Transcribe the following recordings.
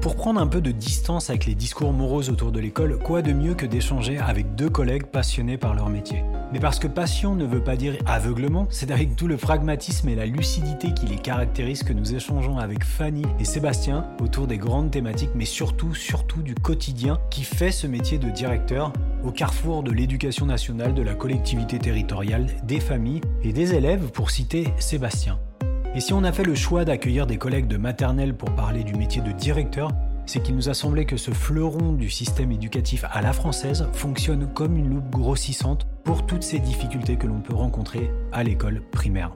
Pour prendre un peu de distance avec les discours moroses autour de l'école, quoi de mieux que d'échanger avec deux collègues passionnés par leur métier Mais parce que passion ne veut pas dire aveuglement, c'est avec tout le pragmatisme et la lucidité qui les caractérisent que nous échangeons avec Fanny et Sébastien autour des grandes thématiques, mais surtout, surtout du quotidien qui fait ce métier de directeur au carrefour de l'éducation nationale, de la collectivité territoriale, des familles et des élèves, pour citer Sébastien. Et si on a fait le choix d'accueillir des collègues de maternelle pour parler du métier de directeur, c'est qu'il nous a semblé que ce fleuron du système éducatif à la française fonctionne comme une loupe grossissante pour toutes ces difficultés que l'on peut rencontrer à l'école primaire.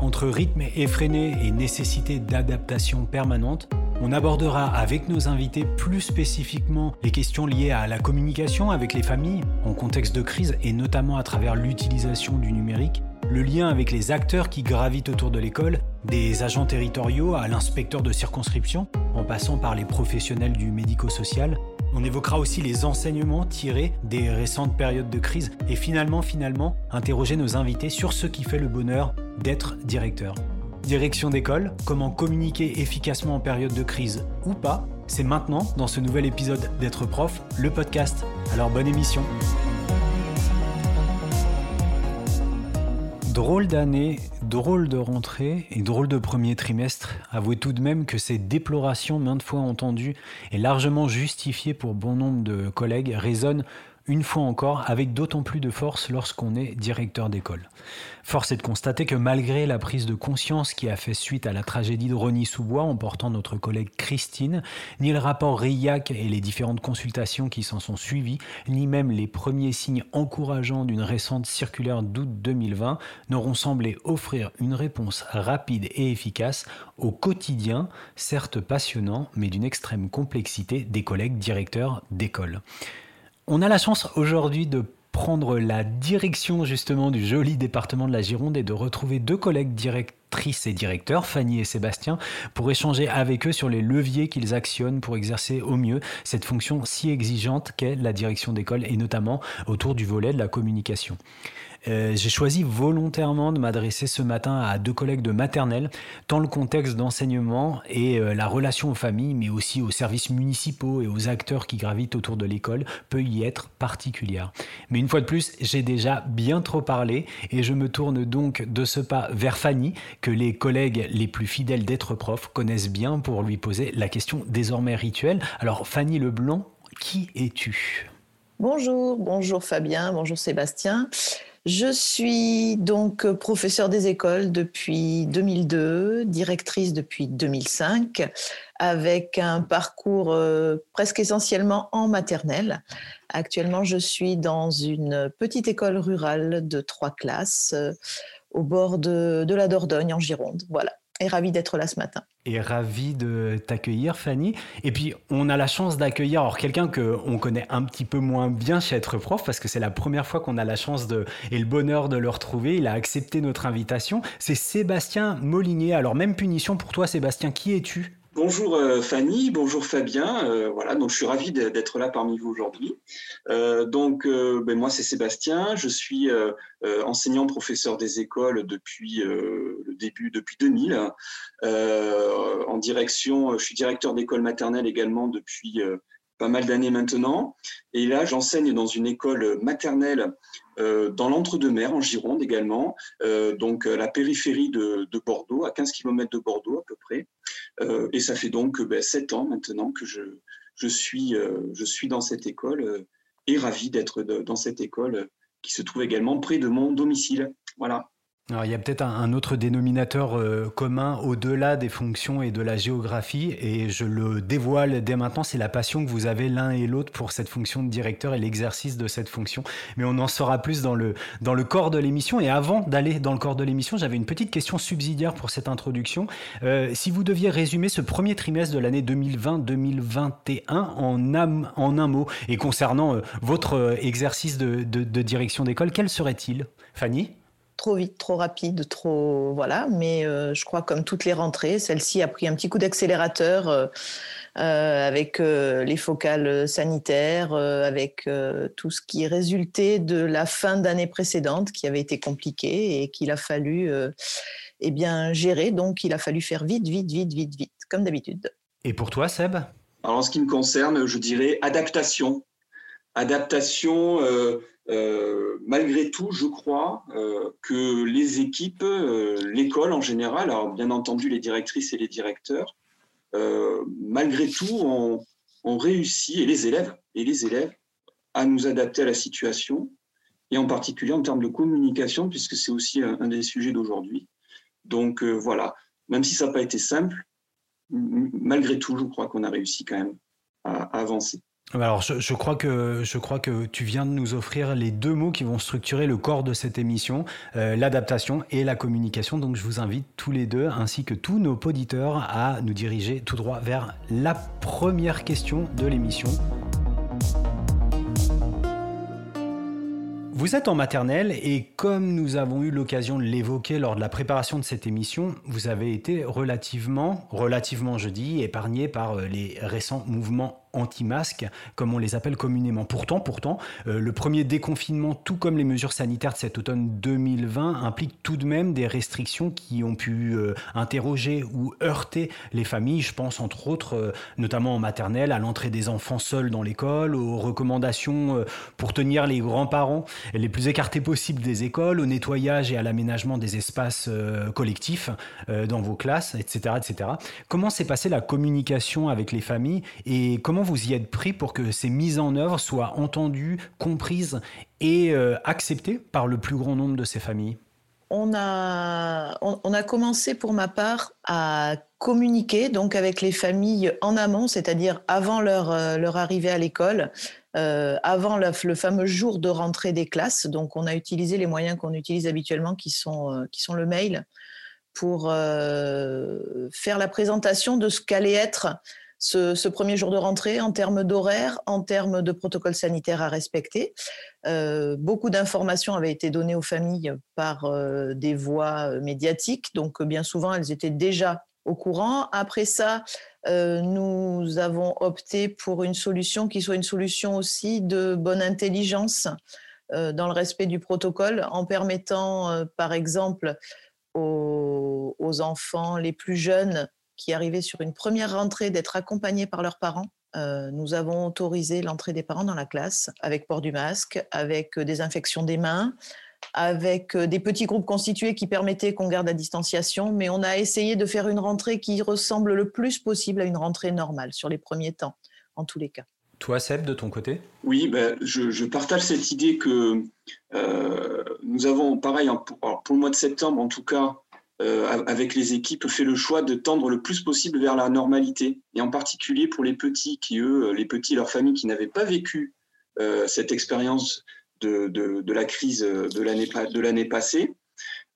Entre rythme effréné et nécessité d'adaptation permanente, on abordera avec nos invités plus spécifiquement les questions liées à la communication avec les familles en contexte de crise et notamment à travers l'utilisation du numérique, le lien avec les acteurs qui gravitent autour de l'école, des agents territoriaux à l'inspecteur de circonscription, en passant par les professionnels du médico-social. On évoquera aussi les enseignements tirés des récentes périodes de crise et finalement, finalement, interroger nos invités sur ce qui fait le bonheur d'être directeur. Direction d'école, comment communiquer efficacement en période de crise ou pas, c'est maintenant dans ce nouvel épisode d'être prof, le podcast. Alors bonne émission. Drôle d'année, drôle de rentrée et drôle de premier trimestre. Avouez tout de même que ces déplorations maintes fois entendues et largement justifiées pour bon nombre de collègues résonnent une fois encore, avec d'autant plus de force lorsqu'on est directeur d'école. Force est de constater que malgré la prise de conscience qui a fait suite à la tragédie de Rony-sous-Bois en portant notre collègue Christine, ni le rapport RIAC et les différentes consultations qui s'en sont suivies, ni même les premiers signes encourageants d'une récente circulaire d'août 2020 n'auront semblé offrir une réponse rapide et efficace au quotidien, certes passionnant, mais d'une extrême complexité des collègues directeurs d'école. On a la chance aujourd'hui de prendre la direction justement du joli département de la Gironde et de retrouver deux collègues directrices et directeurs, Fanny et Sébastien, pour échanger avec eux sur les leviers qu'ils actionnent pour exercer au mieux cette fonction si exigeante qu'est la direction d'école et notamment autour du volet de la communication. Euh, j'ai choisi volontairement de m'adresser ce matin à deux collègues de maternelle, tant le contexte d'enseignement et euh, la relation aux familles, mais aussi aux services municipaux et aux acteurs qui gravitent autour de l'école, peut y être particulière. Mais une fois de plus, j'ai déjà bien trop parlé et je me tourne donc de ce pas vers Fanny, que les collègues les plus fidèles d'être prof connaissent bien pour lui poser la question désormais rituelle. Alors Fanny Leblanc, qui es-tu? Bonjour, bonjour Fabien, bonjour Sébastien. Je suis donc professeure des écoles depuis 2002, directrice depuis 2005, avec un parcours euh, presque essentiellement en maternelle. Actuellement, je suis dans une petite école rurale de trois classes euh, au bord de, de la Dordogne en Gironde. Voilà et ravi d'être là ce matin. Et ravi de t'accueillir, Fanny. Et puis, on a la chance d'accueillir alors quelqu'un que on connaît un petit peu moins bien chez Être Prof, parce que c'est la première fois qu'on a la chance de, et le bonheur de le retrouver. Il a accepté notre invitation. C'est Sébastien Molinier. Alors, même punition pour toi, Sébastien. Qui es-tu? Bonjour euh, Fanny, bonjour Fabien. Euh, voilà, donc je suis ravi d'être là parmi vous aujourd'hui. Euh, donc ben, moi c'est Sébastien, je suis enseignant professeur des écoles depuis le début, depuis 2000. en direction, je suis directeur d'école maternelle également depuis pas mal d'années maintenant. Et là, j'enseigne dans une école maternelle euh, dans l'entre-deux-mers, en Gironde également, euh, donc la périphérie de, Bordeaux, à 15 km de Bordeaux à peu près. Euh, et ça fait donc ben, 7 ans maintenant que je, je, suis, je suis dans cette école et ravi d'être dans cette école qui se trouve également près de mon domicile. Voilà. Alors, il y a peut-être un, autre dénominateur euh, commun au-delà des fonctions et de la géographie, et je le dévoile dès maintenant, c'est la passion que vous avez l'un et l'autre pour cette fonction de directeur et l'exercice de cette fonction. Mais on en saura plus dans le, dans le corps de l'émission. Et avant d'aller dans le corps de l'émission, j'avais une petite question subsidiaire pour cette introduction. Euh, si vous deviez résumer ce premier trimestre de l'année 2020-2021 en, un mot, et concernant euh, votre exercice de direction d'école, quel serait-il? Fanny? Trop vite, trop rapide, trop voilà. Mais euh, je crois comme toutes les rentrées, celle-ci a pris un petit coup d'accélérateur euh, euh, avec les focales sanitaires, avec tout ce qui résultait de la fin d'année précédente qui avait été compliquée et qu'il a fallu eh bien gérer. Donc il a fallu faire vite, vite, vite, vite, vite, comme d'habitude. Et pour toi, Seb? Alors, en ce qui me concerne, je dirais adaptation. Adaptation, malgré tout, je crois que les équipes, l'école en général, alors bien entendu les directrices et les directeurs, malgré tout, ont, réussi, et les élèves, et les élèves, à nous adapter à la situation, et en particulier en termes de communication, puisque c'est aussi un, des sujets d'aujourd'hui. Donc euh, voilà, même si ça n'a pas été simple, malgré tout, je crois qu'on a réussi quand même à, avancer. Alors, je, crois que, je crois que tu viens de nous offrir les deux mots qui vont structurer le corps de cette émission, euh, l'adaptation et la communication. Donc, je vous invite tous les deux, ainsi que tous nos auditeurs, à nous diriger tout droit vers la première question de l'émission. Vous êtes en maternelle et comme nous avons eu l'occasion de l'évoquer lors de la préparation de cette émission, vous avez été relativement, relativement je dis, épargné par euh, les récents mouvements anti-masques, comme on les appelle communément. Pourtant, pourtant, euh, le premier déconfinement, tout comme les mesures sanitaires de cet automne 2020, implique tout de même des restrictions qui ont pu euh, interroger ou heurter les familles. Je pense entre autres, euh, notamment en maternelle, à l'entrée des enfants seuls dans l'école, aux recommandations pour tenir les grands-parents les plus écartés possibles des écoles, au nettoyage et à l'aménagement des espaces collectifs dans vos classes, etc., etc. Comment s'est passée la communication avec les familles et comment vous y êtes pris pour que ces mises en œuvre soient entendues, comprises et euh, acceptées par le plus grand nombre de ces familles? On a, on, a commencé pour ma part à communiquer donc avec les familles en amont, c'est-à-dire avant leur, euh, leur arrivée à l'école, euh, avant le, fameux jour de rentrée des classes. Donc on a utilisé les moyens qu'on utilise habituellement, qui sont, qui sont le mail, pour faire la présentation de ce qu'allait être ce, premier jour de rentrée en termes d'horaire, en termes de protocole sanitaire à respecter. Euh, beaucoup d'informations avaient été données aux familles par euh, des voies euh, médiatiques, donc bien souvent elles étaient déjà au courant. Après ça, nous avons opté pour une solution qui soit une solution aussi de bonne intelligence dans le respect du protocole, en permettant, par exemple, aux, enfants les plus jeunes qui arrivaient sur une première rentrée d'être accompagnés par leurs parents. Euh, nous avons autorisé l'entrée des parents dans la classe avec port du masque, avec euh, désinfection des mains, avec euh, des petits groupes constitués qui permettaient qu'on garde la distanciation, mais on a essayé de faire une rentrée qui ressemble le plus possible à une rentrée normale sur les premiers temps, en tous les cas. Toi, Seb, de ton côté? Oui, ben, je, partage cette idée que nous avons, pareil, pour, pour, le mois de septembre en tout cas, avec les équipes, fait le choix de tendre le plus possible vers la normalité. Et en particulier pour les petits, qui eux, euh, les petits et leurs familles qui n'avaient pas vécu euh, cette expérience de, la crise de l'année passée.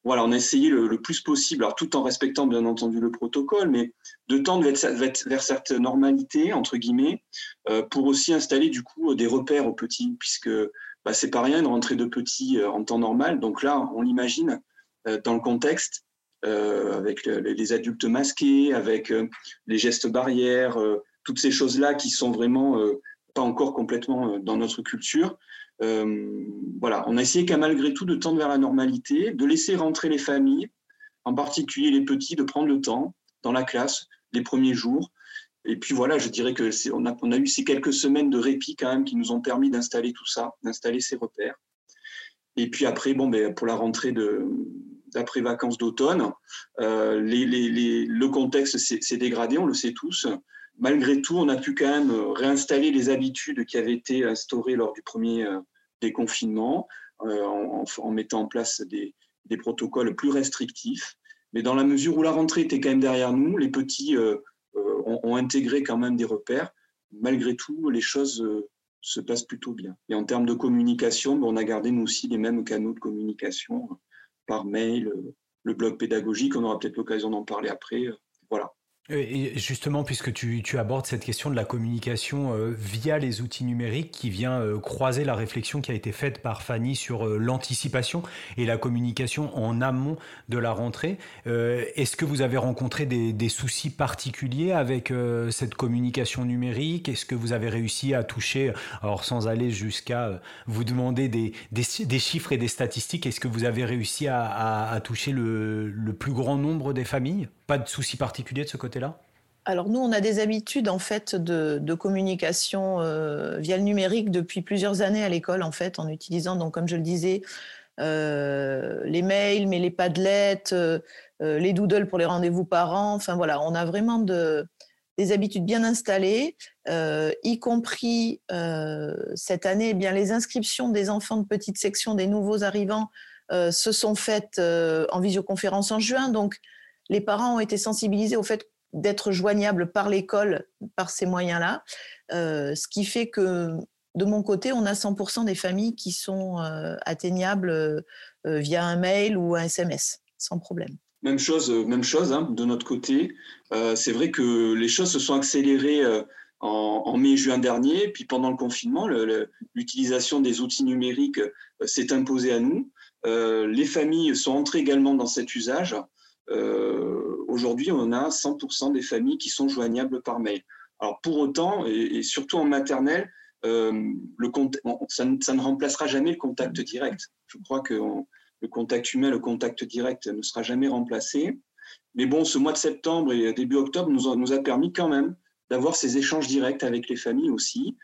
Voilà, on a essayé le, plus possible, alors tout en respectant bien entendu le protocole, mais de tendre vers, cette normalité, entre guillemets, pour aussi installer du coup des repères aux petits, puisque bah, c'est pas rien de rentrer de petits en temps normal. Donc là, on l'imagine dans le contexte, euh, avec les adultes masqués, avec euh, les gestes barrières, euh, toutes ces choses-là qui sont vraiment pas encore complètement dans notre culture. voilà, on a essayé qu'à malgré tout de tendre vers la normalité, de laisser rentrer les familles, en particulier les petits, de prendre le temps dans la classe les premiers jours. Et puis voilà, je dirais que on a eu ces quelques semaines de répit quand même qui nous ont permis d'installer tout ça, d'installer ces repères. Et puis après, bon, ben, pour la rentrée de, d'après vacances d'automne. Euh, le contexte s'est dégradé, on le sait tous. Malgré tout, on a pu quand même réinstaller les habitudes qui avaient été instaurées lors du premier euh, déconfinement euh, en, mettant en place des, protocoles plus restrictifs. Mais dans la mesure où la rentrée était quand même derrière nous, les petits ont, intégré quand même des repères. Malgré tout, les choses se passent plutôt bien. Et en termes de communication, ben, on a gardé nous aussi les mêmes canaux de communication par mail, euh, le blog pédagogique, on aura peut-être l'occasion d'en parler après. Euh, voilà. Et justement, puisque tu, abordes cette question de la communication euh, via les outils numériques, qui vient euh, croiser la réflexion qui a été faite par Fanny sur euh, l'anticipation et la communication en amont de la rentrée, est-ce que vous avez rencontré des, soucis particuliers avec cette communication numérique? Est-ce que vous avez réussi à toucher, alors sans aller jusqu'à vous demander des, des, chiffres et des statistiques, est-ce que vous avez réussi à, toucher le plus grand nombre des familles? Pas de soucis particuliers de ce côté là alors nous, on a des habitudes en fait de, communication euh, via le numérique depuis plusieurs années à l'école en fait, en utilisant donc comme je le disais euh, les mails, mais les padlets, euh, les doodles pour les rendez-vous parents. Enfin voilà, on a vraiment des habitudes bien installées, y compris cette année, eh bien les inscriptions des enfants de petite section des nouveaux arrivants se sont faites en visioconférence en juin, donc les parents ont été sensibilisés au fait d'être joignables par l'école par ces moyens-là, euh, ce qui fait que de mon côté, on a 100% des familles qui sont euh, atteignables euh, via un mail ou un SMS, sans problème. Même chose, même chose hein, de notre côté. c'est vrai que les choses se sont accélérées en, mai-juin dernier, puis pendant le confinement, l'utilisation des outils numériques s'est imposée à nous. les familles sont entrées également dans cet usage. Euh, aujourd'hui, on a 100% des familles qui sont joignables par mail. Alors pour autant, et, surtout en maternelle, euh, le, ça, ne remplacera jamais le contact direct. Je crois que le contact humain, le contact direct ne sera jamais remplacé. Mais bon, ce mois de septembre et début octobre nous a, nous a permis quand même d'avoir ces échanges directs avec les familles aussi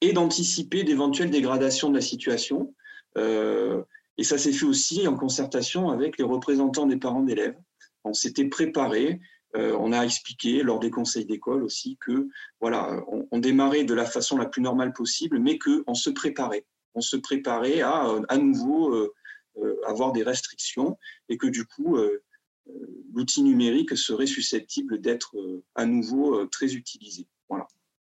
et d'anticiper d'éventuelles dégradations de la situation. Euh, et ça s'est fait aussi en concertation avec les représentants des parents d'élèves on s'était préparé. Euh, on a expliqué lors des conseils d'école aussi que voilà, on, démarrait de la façon la plus normale possible, mais qu'on se préparait. On se préparait à à nouveau euh, euh, avoir des restrictions et que du coup l'outil numérique serait susceptible d'être à nouveau très utilisé. Voilà.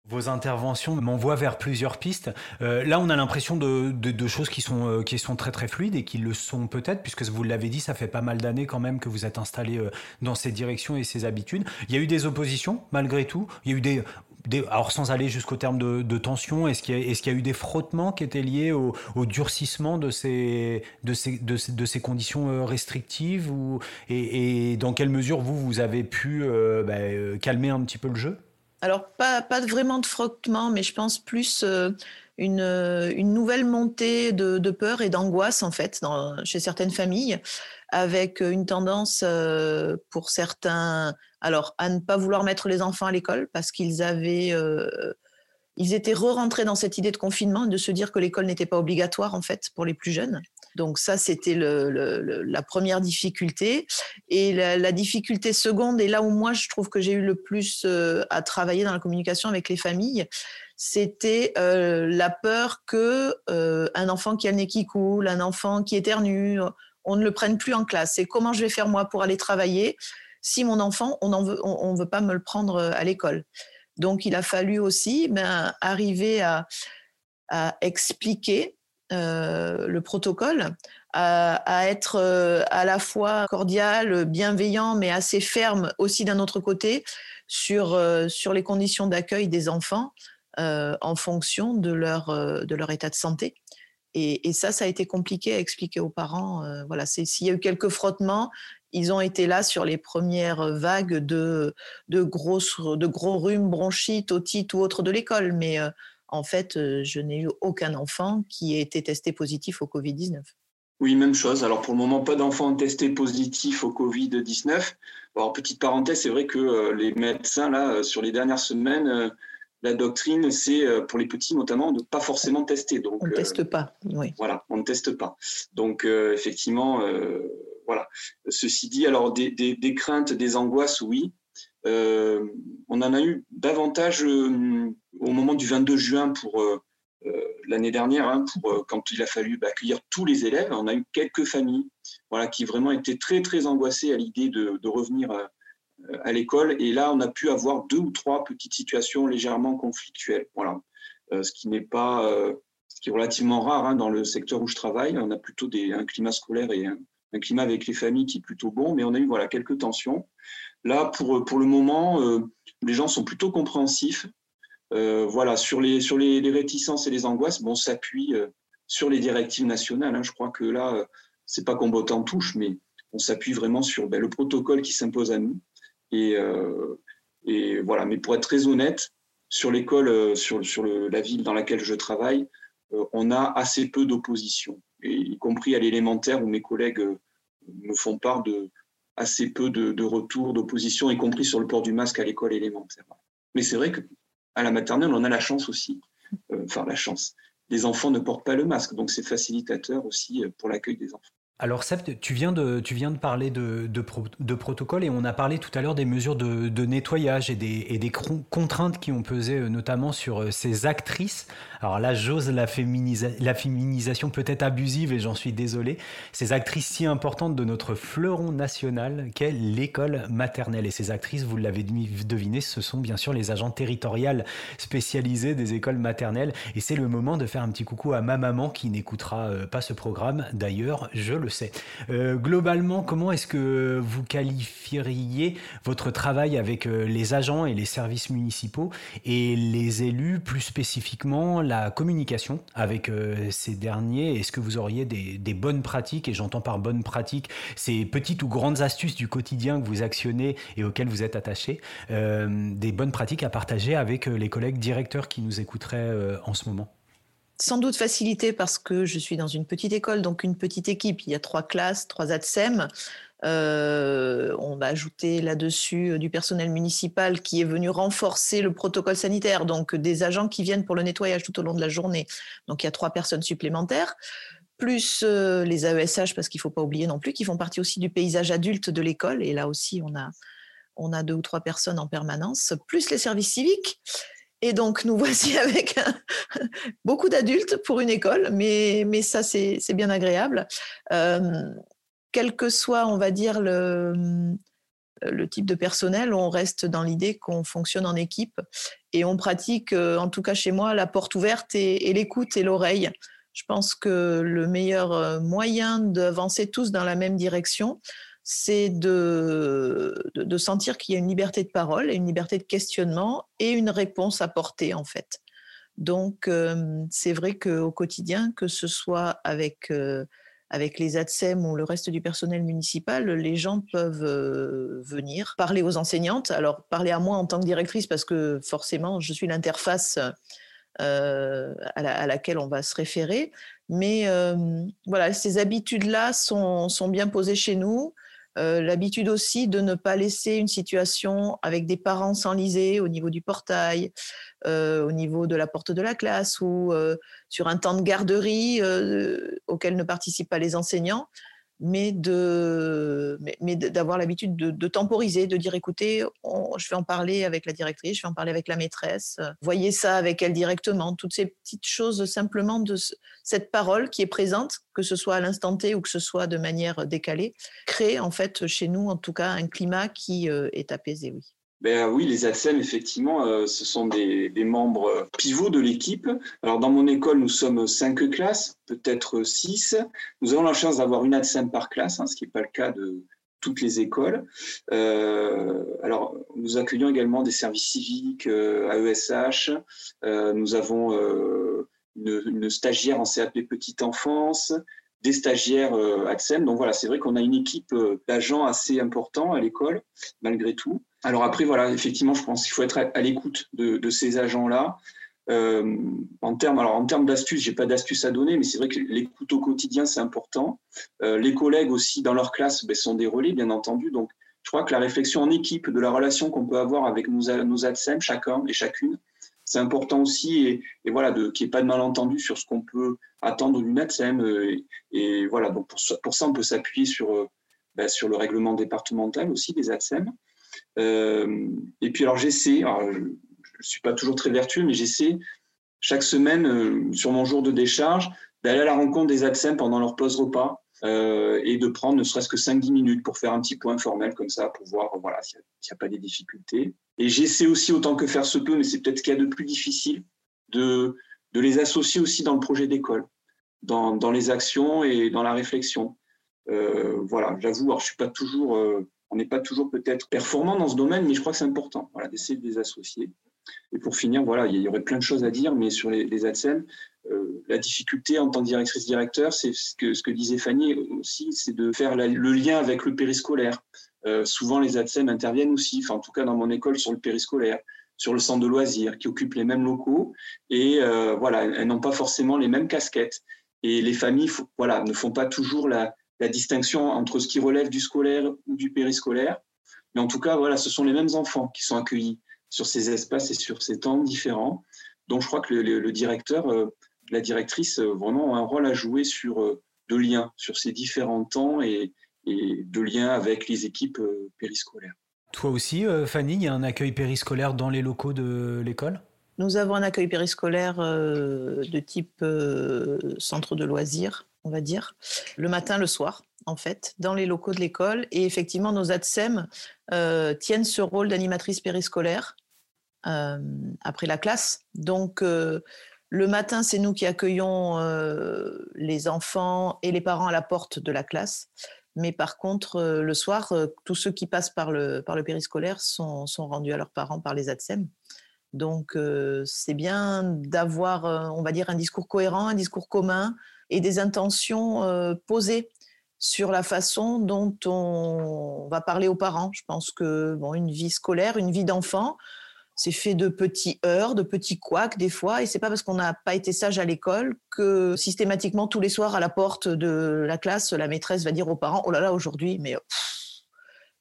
Vos interventions m'envoient vers plusieurs pistes. Euh, là, on a l'impression de, choses qui sont, euh, qui sont très très fluides et qui le sont peut-être, puisque vous l'avez dit, ça fait pas mal d'années quand même que vous êtes installé euh, dans ces directions et ces habitudes. Il y a eu des oppositions malgré tout. Il y a eu des, alors sans aller jusqu'au terme de, tension, est-ce qu'il y, est y, a eu des frottements qui étaient liés au, durcissement de ces, de ces, de ces, conditions restrictives ou, et, dans quelle mesure vous, vous avez pu bah, calmer un petit peu le jeu? Alors, pas, pas vraiment de frottement, mais je pense plus euh, une, une, nouvelle montée de, peur et d'angoisse, en fait, chez certaines familles, avec une tendance euh, pour certains, alors, à ne pas vouloir mettre les enfants à l'école parce qu'ils avaient. Euh, ils étaient re-rentrés dans cette idée de confinement, de se dire que l'école n'était pas obligatoire, en fait, pour les plus jeunes. Donc ça, c'était la première difficulté. Et la, difficulté seconde, et là où moi, je trouve que j'ai eu le plus euh, à travailler dans la communication avec les familles, c'était euh, la peur que euh, un enfant qui a le nez qui coule, un enfant qui éternue, on ne le prenne plus en classe. Et comment je vais faire moi pour aller travailler? Si mon enfant, on ne veut, pas me le prendre à l'école Donc il a fallu aussi ben, arriver à, expliquer euh, le protocole, à, être euh, à la fois cordial, bienveillant, mais assez ferme aussi d'un autre côté sur, euh, sur les conditions d'accueil des enfants en fonction de leur, de leur état de santé. Et, ça, ça a été compliqué à expliquer aux parents. voilà, s'il y a eu quelques frottements, ils ont été là sur les premières vagues de, grosses, de gros rhumes, bronchites, otites ou autres de l'école. Mais en fait, euh, je n'ai eu aucun enfant qui ait été testé positif au Covid-19. Oui, même chose. Alors pour le moment, pas d'enfants testés positifs au Covid-19. Alors petite parenthèse, c'est vrai que euh, les médecins, là, euh, sur les dernières semaines, la doctrine, c'est pour les petits notamment de pas forcément tester. Donc, on ne teste pas, oui. Voilà, on ne teste pas. Donc effectivement, voilà. Ceci dit, alors des, des, craintes, des angoisses, oui. on en a eu davantage au moment du 22 juin pour euh, euh, l'année dernière, hein, pour, euh, quand il a fallu bah, accueillir tous les élèves, on a eu quelques familles voilà, qui vraiment étaient très, très angoissées à l'idée de, revenir à, l'école. Et là, on a pu avoir deux ou trois petites situations légèrement conflictuelles. Voilà. ce qui n'est pas, ce qui est relativement rare hein, dans le secteur où je travaille. On a plutôt un climat scolaire et un, climat avec les familles qui est plutôt bon, mais on a eu voilà, quelques tensions. Là, pour, pour le moment, les gens sont plutôt compréhensifs. Euh, voilà, sur les, sur les, réticences et les angoisses, bon, on s'appuie euh, sur les directives nationales. Hein. Je crois que là, euh, c'est pas qu'on botte en touche, mais on s'appuie vraiment sur ben, le protocole qui s'impose à nous. Et, et, voilà, mais pour être très honnête, sur l'école, sur, sur la ville dans laquelle je travaille, on a assez peu d'opposition, y compris à l'élémentaire où mes collègues me font part de, assez peu de, retours d'opposition, y compris sur le port du masque à l'école élémentaire. Mais c'est vrai qu'à la maternelle, on a la chance aussi, euh, enfin la chance, les enfants ne portent pas le masque, donc c'est facilitateur aussi pour l'accueil des enfants. Alors Seb, tu viens de, tu viens de parler de, de, protocole et on a parlé tout à l'heure des mesures de, nettoyage et des, et des, contraintes qui ont pesé euh, notamment sur euh, ces actrices. Alors là, j'ose la, la, féminisation peut-être abusive et j'en suis désolé. Ces actrices si importantes de notre fleuron national qu'est l'école maternelle. Et ces actrices, vous l'avez deviné, ce sont bien sûr les agents territoriales spécialisés des écoles maternelles. Et c'est le moment de faire un petit coucou à ma maman qui n'écoutera euh, pas ce programme. D'ailleurs, je le Euh, globalement, comment est-ce que vous qualifieriez votre travail avec euh, les agents et les services municipaux et les élus, plus spécifiquement la communication avec euh, ces derniers? Est-ce que vous auriez des, bonnes pratiques, et j'entends par bonnes pratiques ces petites ou grandes astuces du quotidien que vous actionnez et auxquelles vous êtes attaché, des bonnes pratiques à partager avec les collègues directeurs qui nous écouteraient en ce moment? Sans doute facilité parce que je suis dans une petite école, donc une petite équipe. Il y a trois classes, trois ADSEM. Euh, on va ajouter là-dessus euh, du personnel municipal qui est venu renforcer le protocole sanitaire, donc des agents qui viennent pour le nettoyage tout au long de la journée. Donc il y a trois personnes supplémentaires, plus euh, les AESH, parce qu'il ne faut pas oublier non plus, qui font partie aussi du paysage adulte de l'école. Et là aussi, on a, on a deux ou trois personnes en permanence, plus les services civiques. Et donc, nous voici avec beaucoup d'adultes pour une école, mais, mais ça, c'est bien agréable. Euh, quel que soit, on va dire, le, le type de personnel, on reste dans l'idée qu'on fonctionne en équipe et on pratique, euh, en tout cas chez moi, la porte ouverte et, l'écoute et l'oreille. Je pense que le meilleur euh, moyen d'avancer tous dans la même direction, c'est de, de, sentir qu'il y a une liberté de parole et une liberté de questionnement et une réponse apportée en fait. Donc euh, c'est vrai qu'au quotidien, que ce soit avec, euh, avec les ADSEM ou le reste du personnel municipal, les gens peuvent euh, venir parler aux enseignantes. Alors parler à moi en tant que directrice parce que forcément je suis l'interface à, laquelle on va se référer. Mais voilà, ces habitudes-là sont, sont, bien posées chez nous. Euh, l'habitude aussi de ne pas laisser une situation avec des parents s'enliser au niveau du portail, euh, au niveau de la porte de la classe ou euh, sur un temps de garderie auquel ne participent pas les enseignants mais de mais, d'avoir l'habitude de, temporiser, de dire écoutez, je vais en parler avec la directrice, je vais en parler avec la maîtresse, voyez ça avec elle directement, toutes ces petites choses simplement de cette parole qui est présente, que ce soit à l'instant T ou que ce soit de manière décalée, crée en fait chez nous en tout cas un climat qui euh, est apaisé, oui. Ben oui, les ATSEM, effectivement, euh, ce sont des, membres pivots de l'équipe. Alors, dans mon école, nous sommes cinq classes, peut-être six. Nous avons la chance d'avoir une ATSEM par classe, hein, ce qui n'est pas le cas de toutes les écoles. Euh, alors, nous accueillons également des services civiques, AESH. Euh, nous avons une, une, stagiaire en CAP petite enfance, des stagiaires ATSEM. Donc voilà, c'est vrai qu'on a une équipe d'agents assez important à l'école, malgré tout. Alors après, voilà, effectivement, je pense qu'il faut être à, l'écoute de, ces agents-là. Euh, en termes, alors en termes d'astuces, j'ai pas d'astuces à donner, mais c'est vrai que l'écoute au quotidien c'est important. Euh, les collègues aussi dans leur classe ben, sont des relais, bien entendu. Donc, je crois que la réflexion en équipe de la relation qu'on peut avoir avec nos, nos ADSEM, chacun et chacune, c'est important aussi, et, voilà, qu'il n'y ait pas de malentendu sur ce qu'on peut attendre d'une ADSEM. Euh, et, voilà, donc pour, ça, on peut s'appuyer sur, ben, sur le règlement départemental aussi des ADSEM. Euh, et puis alors j'essaie, je ne suis pas toujours très vertueux, mais j'essaie chaque semaine, euh, sur mon jour de décharge, d'aller à la rencontre des ADSEM pendant leur pause repas euh, et de prendre ne serait-ce que 5-10 minutes pour faire un petit point formel comme ça, pour voir voilà, s'il n'y a, pas des difficultés. Et j'essaie aussi autant que faire se peut, mais c'est peut-être ce qu'il y a de plus difficile, de, de les associer aussi dans le projet d'école, dans, dans, les actions et dans la réflexion. voilà, j'avoue, je ne suis pas toujours on n'est pas toujours peut-être performant dans ce domaine, mais je crois que c'est important voilà, d'essayer de les associer. Et pour finir, voilà, il y aurait plein de choses à dire, mais sur les, les ADSEM, euh, la difficulté en tant que directrice-directeur, c'est ce que, disait Fanny aussi, c'est de faire le lien avec le périscolaire. Euh, souvent, les ADSEM interviennent aussi, enfin, en tout cas dans mon école, sur le périscolaire, sur le centre de loisirs, qui occupe les mêmes locaux, et euh, voilà, elles n'ont pas forcément les mêmes casquettes. Et les familles voilà, ne font pas toujours la, la distinction entre ce qui relève du scolaire ou du périscolaire. Mais en tout cas, voilà, ce sont les mêmes enfants qui sont accueillis sur ces espaces et sur ces temps différents. Donc, je crois que le, directeur, la directrice, vraiment ont un rôle à jouer sur de liens, sur ces différents temps et, et de liens avec les équipes périscolaires. Toi aussi, Fanny, il y a un accueil périscolaire dans les locaux de l'école? Nous avons un accueil périscolaire euh, de type euh, centre de loisirs, on va dire, le matin, le soir, en fait, dans les locaux de l'école. Et effectivement, nos ADSEM euh, tiennent ce rôle d'animatrice périscolaire après la classe. Donc, le matin, c'est nous qui accueillons les enfants et les parents à la porte de la classe. Mais par contre, le soir, tous ceux qui passent par le, périscolaire sont, rendus à leurs parents par les ADSEM. Donc, c'est bien d'avoir, on va dire, un discours cohérent, un discours commun et des intentions posées sur la façon dont on va parler aux parents. Je pense que bon, une vie scolaire, une vie d'enfant, c'est fait de petits heurts, de petits couacs des fois, et c'est pas parce qu'on n'a pas été sage à l'école que systématiquement tous les soirs à la porte de la classe, la maîtresse va dire aux parents "Oh là là, aujourd'hui, mais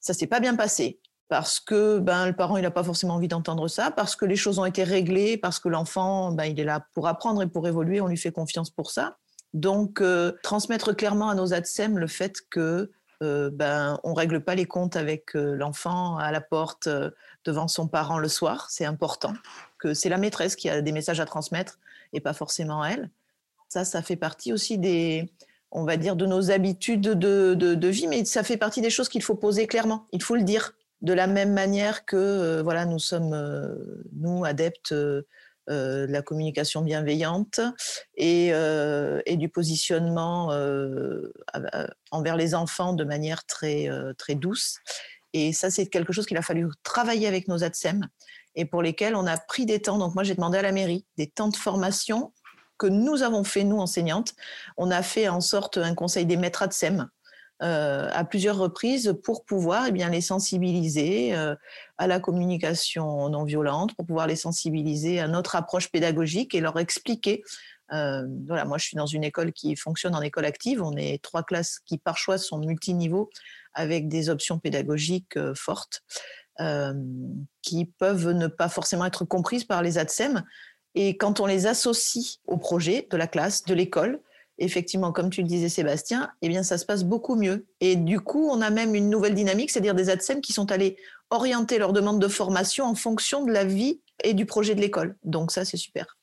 ça s'est pas bien passé." parce que ben, le parent il n'a pas forcément envie d'entendre ça, parce que les choses ont été réglées, parce que l'enfant ben, il est là pour apprendre et pour évoluer, on lui fait confiance pour ça. Donc euh, transmettre clairement à nos ADSEM le fait que euh, ben, on règle pas les comptes avec euh, l'enfant à la porte devant son parent le soir, c'est important, que c'est la maîtresse qui a des messages à transmettre et pas forcément elle. Ça, ça fait partie aussi des, on va dire, de nos habitudes de, de vie, mais ça fait partie des choses qu'il faut poser clairement. Il faut le dire de la même manière que euh, voilà, nous sommes, euh, nous, adeptes euh, de la communication bienveillante et, du positionnement envers les enfants de manière très, très douce. Et ça, c'est quelque chose qu'il a fallu travailler avec nos ADSEM et pour lesquels on a pris des temps. Donc moi, j'ai demandé à la mairie des temps de formation que nous avons fait, nous, enseignantes. On a fait en sorte un conseil des maîtres ADSEM euh, à plusieurs reprises pour pouvoir eh bien, les sensibiliser euh, à la communication non violente, pour pouvoir les sensibiliser à notre approche pédagogique et leur expliquer. Euh, voilà, moi, je suis dans une école qui fonctionne en école active. On est trois classes qui, par choix, sont multiniveaux avec des options pédagogiques fortes qui peuvent ne pas forcément être comprises par les ADSEM. Et quand on les associe au projet de la classe, de l'école, effectivement, comme tu le disais Sébastien, eh bien ça se passe beaucoup mieux. Et du coup, on a même une nouvelle dynamique, c'est-à-dire des ADSEM qui sont allés orienter leur demande de formation en fonction de la vie et du projet de l'école. Donc ça, c'est super.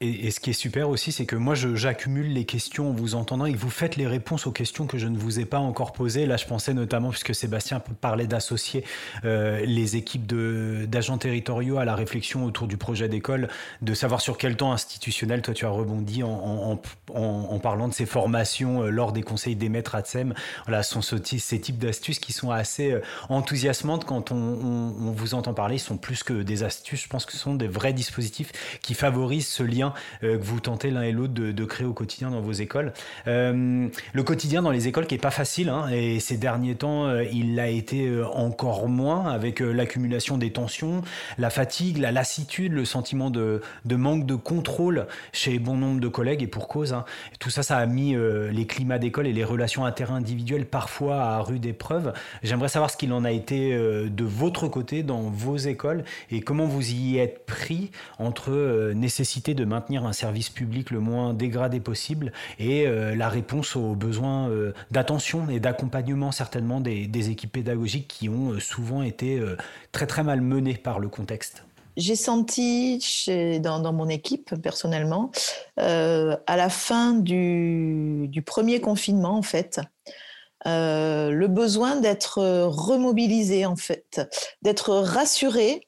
Et, ce qui est super aussi, c'est que moi, j'accumule les questions en vous entendant et vous faites les réponses aux questions que je ne vous ai pas encore posées. Là, je pensais notamment, puisque Sébastien parlait d'associer euh, les équipes d'agents territoriaux à la réflexion autour du projet d'école, de savoir sur quel temps institutionnel, toi, tu as rebondi en, en, parlant de ces formations euh, lors des conseils des maîtres ATSEM. Voilà, ce sont ce, ces types d'astuces qui sont assez euh, enthousiasmantes quand on, on, vous entend parler. Ils sont plus que des astuces. Je pense que ce sont des vrais dispositifs qui favorisent ce lien euh, que vous tentez l'un et l'autre de, créer au quotidien dans vos écoles. Euh, le quotidien dans les écoles qui est pas facile, hein, et ces derniers temps, euh, il l'a été encore moins avec l'accumulation des tensions, la fatigue, la lassitude, le sentiment de, manque de contrôle chez bon nombre de collègues, et pour cause. Hein. Tout ça, ça a mis les climats d'école et les relations interindividuelles parfois à rude épreuve. J'aimerais savoir ce qu'il en a été de votre côté dans vos écoles et comment vous y êtes pris entre nécessité de maintenir maintenir un service public le moins dégradé possible et euh, la réponse aux besoins euh, d'attention et d'accompagnement certainement des, équipes pédagogiques qui ont euh, souvent été très très mal menées par le contexte. J'ai senti dans, mon équipe personnellement, à la fin du, premier confinement en fait, le besoin d'être remobilisé en fait, d'être rassuré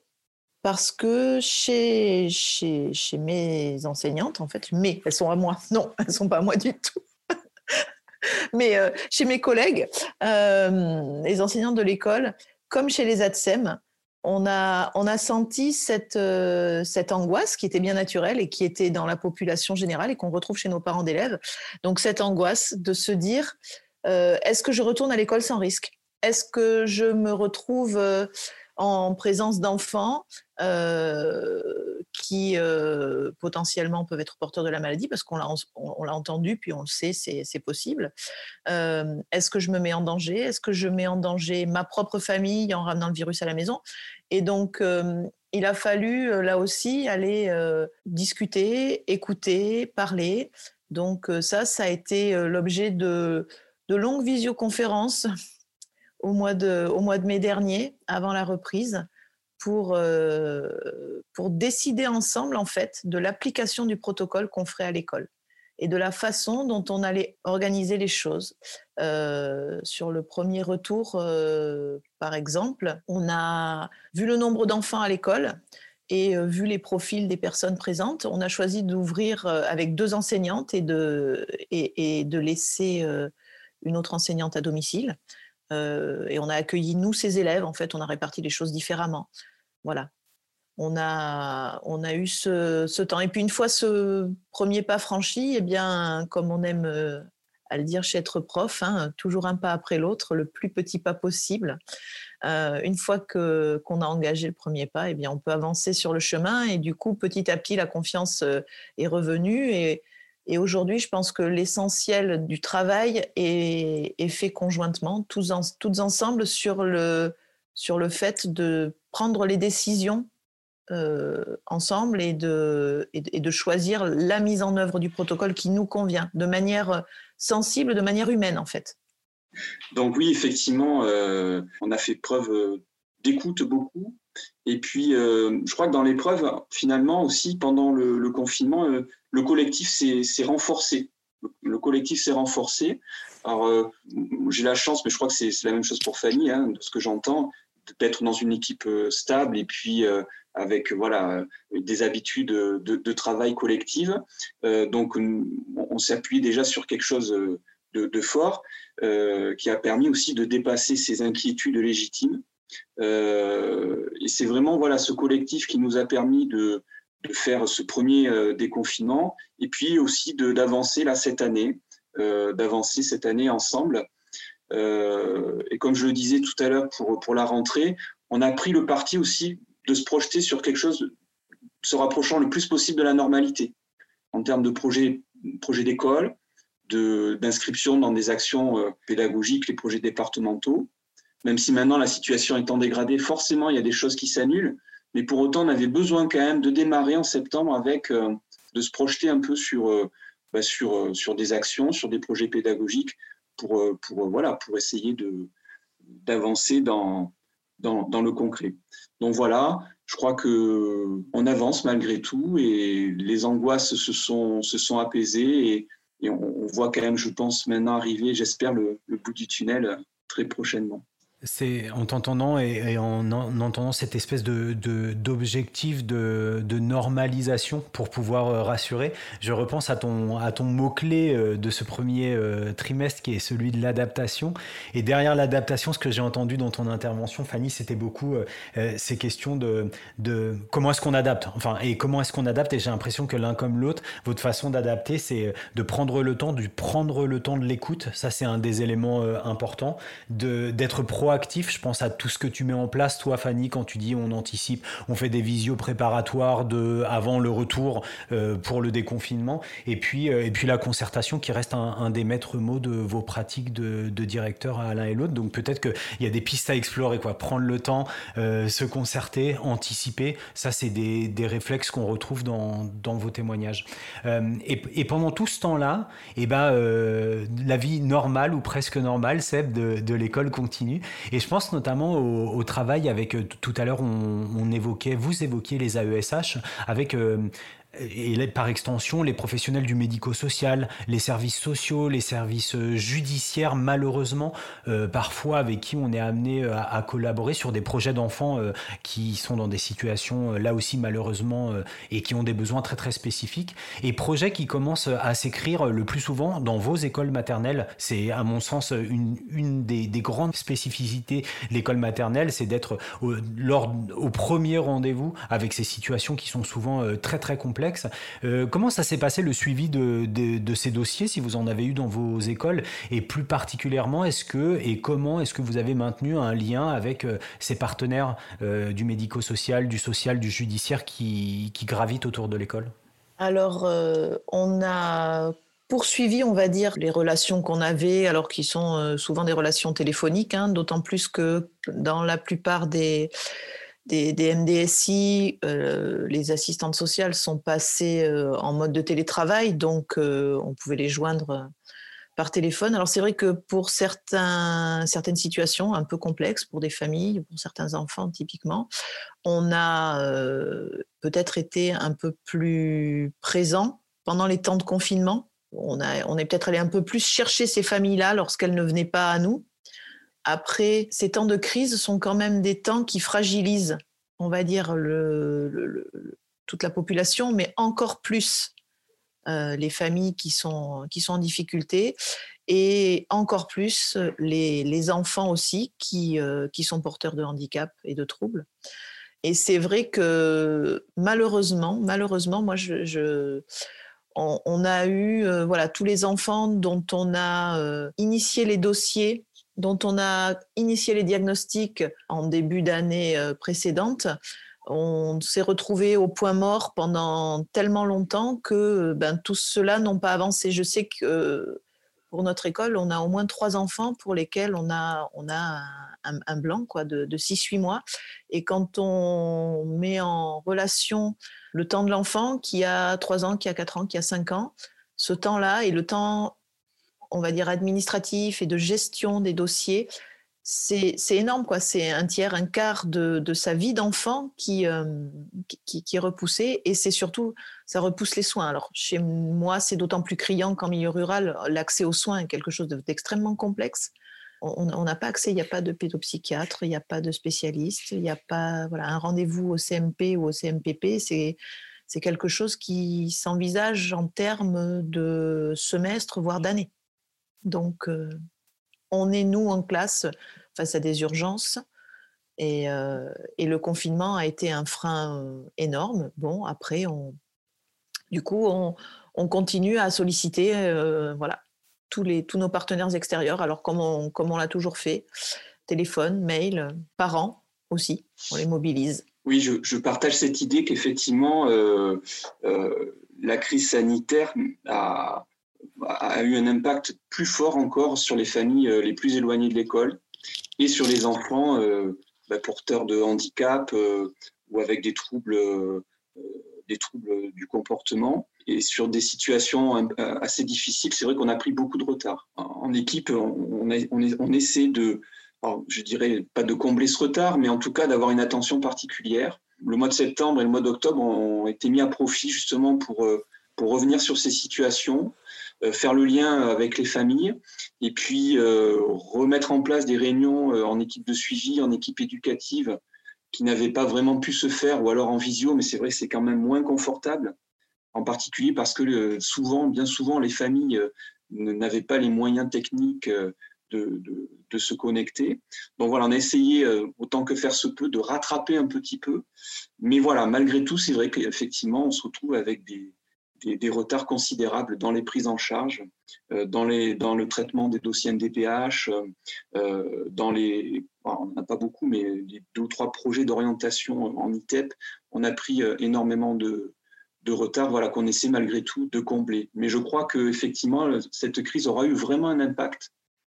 parce que chez, chez, chez, mes enseignantes, en fait, mais elles sont à moi. Non, elles ne sont pas à moi du tout. mais euh, chez mes collègues, euh, les enseignantes de l'école, comme chez les ADSEM, on a, on a senti cette, euh, cette angoisse qui était bien naturelle et qui était dans la population générale et qu'on retrouve chez nos parents d'élèves. Donc cette angoisse de se dire, est-ce que je retourne à l'école sans risque? Est-ce que je me retrouve en présence d'enfants euh, qui euh, potentiellement peuvent être porteurs de la maladie, parce qu'on l'a, entendu, puis on le sait, c'est, c'est possible. Euh, est-ce que je me mets en danger? Est-ce que je mets en danger ma propre famille en ramenant le virus à la maison? Et donc, il a fallu, là aussi, aller discuter, écouter, parler. Donc ça, ça a été l'objet de, de longues visioconférences au mois de, au mois de mai dernier, avant la reprise, pour, euh, pour décider ensemble, en fait, de l'application du protocole qu'on ferait à l'école et de la façon dont on allait organiser les choses. Euh, sur le premier retour, euh, par exemple, on a vu le nombre d'enfants à l'école et vu les profils des personnes présentes, on a choisi d'ouvrir avec deux enseignantes et de, et, et de laisser une autre enseignante à domicile. Euh, et on a accueilli, nous, ces élèves. En fait, on a réparti les choses différemment. Voilà. On a, on a eu ce, temps. Et puis, une fois ce premier pas franchi, eh bien, comme on aime euh, à le dire chez être prof, hein, toujours un pas après l'autre, le plus petit pas possible. Euh, une fois que qu'on a engagé le premier pas, eh bien, on peut avancer sur le chemin et du coup, petit à petit, la confiance est revenue et aujourd'hui, je pense que l'essentiel du travail est, fait conjointement, tous, ensemble, sur le, sur le fait de prendre les décisions euh, ensemble et de, et, de choisir la mise en œuvre du protocole qui nous convient, de manière sensible, de manière humaine en fait. Donc oui, effectivement, euh, on a fait preuve euh, d'écoute beaucoup. Et puis, je crois que dans l'épreuve, finalement aussi, pendant le confinement, le collectif s'est renforcé. Le collectif s'est renforcé. Alors, euh, j'ai la chance, mais je crois que c'est la même chose pour Fanny, hein, de ce que j'entends, d'être dans une équipe euh, stable et puis euh, avec voilà des habitudes de, travail collective. donc, on, s'est appuyé déjà sur quelque chose de, fort qui a permis aussi de dépasser ces inquiétudes légitimes. Et c'est vraiment voilà ce collectif qui nous a permis de, faire ce premier euh, déconfinement et puis aussi d'avancer là cette année, euh, d'avancer cette année ensemble. Euh, et comme je le disais tout à l'heure pour, pour la rentrée, on a pris le parti aussi de se projeter sur quelque chose se rapprochant le plus possible de la normalité en termes de projets projet d'école, d'inscription dans des actions pédagogiques, les projets départementaux. Même si maintenant la situation étant dégradée, forcément il y a des choses qui s'annulent, mais pour autant, on avait besoin quand même de démarrer en septembre avec, euh, de se projeter un peu sur, euh, bah, sur, euh, sur des actions, sur des projets pédagogiques pour, pour, voilà, pour essayer d'avancer dans, dans, dans, le concret. Donc voilà, je crois qu'on avance malgré tout et les angoisses se sont, se sont apaisées et, on, voit quand même, je pense, maintenant arriver, j'espère, le bout du tunnel très prochainement. C'est en t'entendant et, en, entendant cette espèce de d'objectif de, normalisation pour pouvoir euh, rassurer, je repense à ton à ton mot clé euh, de ce premier euh, trimestre qui est celui de l'adaptation. Et derrière l'adaptation, ce que j'ai entendu dans ton intervention, Fanny, c'était beaucoup ces questions de de comment est-ce qu'on adapte, enfin et comment est-ce qu'on adapte? Et j'ai l'impression que l'un comme l'autre, votre façon d'adapter, c'est de prendre le temps, de prendre le temps de l'écoute. Ça, c'est un des éléments importants, de d'être pro actif, Je pense à tout ce que tu mets en place, toi, Fanny, quand tu dis on anticipe, on fait des visios préparatoires de, avant le retour euh, pour le déconfinement. Et puis, euh, et puis la concertation qui reste un, des maîtres mots de vos pratiques de, directeur à l'un et l'autre. Donc peut-être qu'il y a des pistes à explorer, quoi. Prendre le temps, euh, se concerter, anticiper. Ça, c'est des, des, réflexes qu'on retrouve dans, dans, vos témoignages. Et, pendant tout ce temps-là, et eh ben, la vie normale ou presque normale, Seb, de l'école continue. Et je pense notamment au, travail avec, euh, tout à l'heure, on, évoquait, vous évoquiez les AESH avec et par extension les professionnels du médico-social, les services sociaux, les services euh, judiciaires, malheureusement, euh, parfois avec qui on est amené euh, à, collaborer sur des projets d'enfants qui sont dans des situations là aussi malheureusement et qui ont des besoins très très spécifiques, et projets qui commencent à s'écrire le plus souvent dans vos écoles maternelles. C'est à mon sens une, des, des, grandes spécificités de l'école maternelle, c'est d'être au premier rendez-vous avec ces situations qui sont souvent très très complexes complexe. comment ça s'est passé le suivi de, ces dossiers, si vous en avez eu dans vos écoles, et plus particulièrement, est-ce que et comment est-ce que vous avez maintenu un lien avec ces partenaires du médico-social, du social, du judiciaire qui, gravitent autour de l'école? Alors, on a poursuivi, on va dire, les relations qu'on avait, alors qui sont euh, souvent des relations téléphoniques, hein, d'autant plus que dans la plupart des, des, MDSI, euh, les assistantes sociales sont passées euh, en mode de télétravail, donc on pouvait les joindre par téléphone. Alors c'est vrai que pour certaines situations un peu complexes, pour des familles, pour certains enfants typiquement, on a peut-être été un peu plus présent pendant les temps de confinement on, est peut-être allé un peu plus chercher ces familles-là lorsqu'elles ne venaient pas à nous. Après, ces temps de crise sont quand même des temps qui fragilisent, on va dire, toute la population, mais encore plus euh, les familles qui sont, qui sont en difficulté et encore plus les, enfants aussi qui, euh, qui sont porteurs de handicap et de troubles. Et c'est vrai que malheureusement, malheureusement, moi, on, a eu euh, voilà tous les enfants dont on a initié les dossiers, dont on a initié les diagnostics en début d'année euh, précédente. On s'est retrouvé au point mort pendant tellement longtemps que ben, tous ceux-là n'ont pas avancé. Je sais que pour notre école, on a au moins trois enfants pour lesquels on a, on a un, blanc quoi, de, de 6-8 mois. Et quand on met en relation le temps de l'enfant qui a 3 ans, qui a 4 ans, qui a 5 ans, ce temps-là et le temps, on va dire, administratif et de gestion des dossiers, c'est énorme, quoi. C'est un tiers, un quart de, sa vie d'enfant qui, euh, qui, est repoussé et c'est surtout, ça repousse les soins. Alors, chez moi, c'est d'autant plus criant qu'en milieu rural, l'accès aux soins est quelque chose d'extrêmement complexe on n'a pas accès, il n'y a pas de pédopsychiatre, il n'y a pas de spécialiste, il n'y a pas voilà, un rendez-vous au CMP ou au CMPP. C'est quelque chose qui s'envisage en termes de semestre, voire d'année. Donc, euh, on est, nous, en classe, face à des urgences. Et, euh, le confinement a été un frein euh, énorme. Bon, après, du coup, on, continue à solliciter voilà, tous, les, tous nos partenaires extérieurs, alors comme on, on l'a toujours fait, téléphone, mail, parents aussi, on les mobilise. Oui, je, partage cette idée qu'effectivement, la crise sanitaire a, a, eu un impact plus fort encore sur les familles euh, les plus éloignées de l'école et sur les enfants bah, porteurs de handicap ou avec des troubles, des troubles du comportement et sur des situations euh, assez difficiles, c'est vrai qu'on a pris beaucoup de retard. En équipe, on, on, essaie de, je dirais pas de combler ce retard, mais en tout cas d'avoir une attention particulière. Le mois de septembre et le mois d'octobre ont été mis à profit justement pour, euh, pour revenir sur ces situations, euh, faire le lien avec les familles et puis remettre en place des réunions en équipe de suivi, en équipe éducative qui n'avaient pas vraiment pu se faire ou alors en visio, mais c'est vrai que c'est quand même moins confortable en particulier parce que euh, souvent, bien souvent, les familles euh, n'avaient pas les moyens techniques euh, de, de, se connecter. Donc voilà, on a essayé autant que faire se peut de rattraper un petit peu. Mais voilà, malgré tout, c'est vrai qu'effectivement, on se retrouve avec des, des, retards considérables dans les prises en charge, dans, les, dans le traitement des dossiers NDPH, dans les, on n'en a pas beaucoup, mais les deux ou trois projets d'orientation en ITEP, on a pris énormément de, de retard voilà, qu'on essaie malgré tout de combler. Mais je crois qu'effectivement, cette crise aura eu vraiment un impact.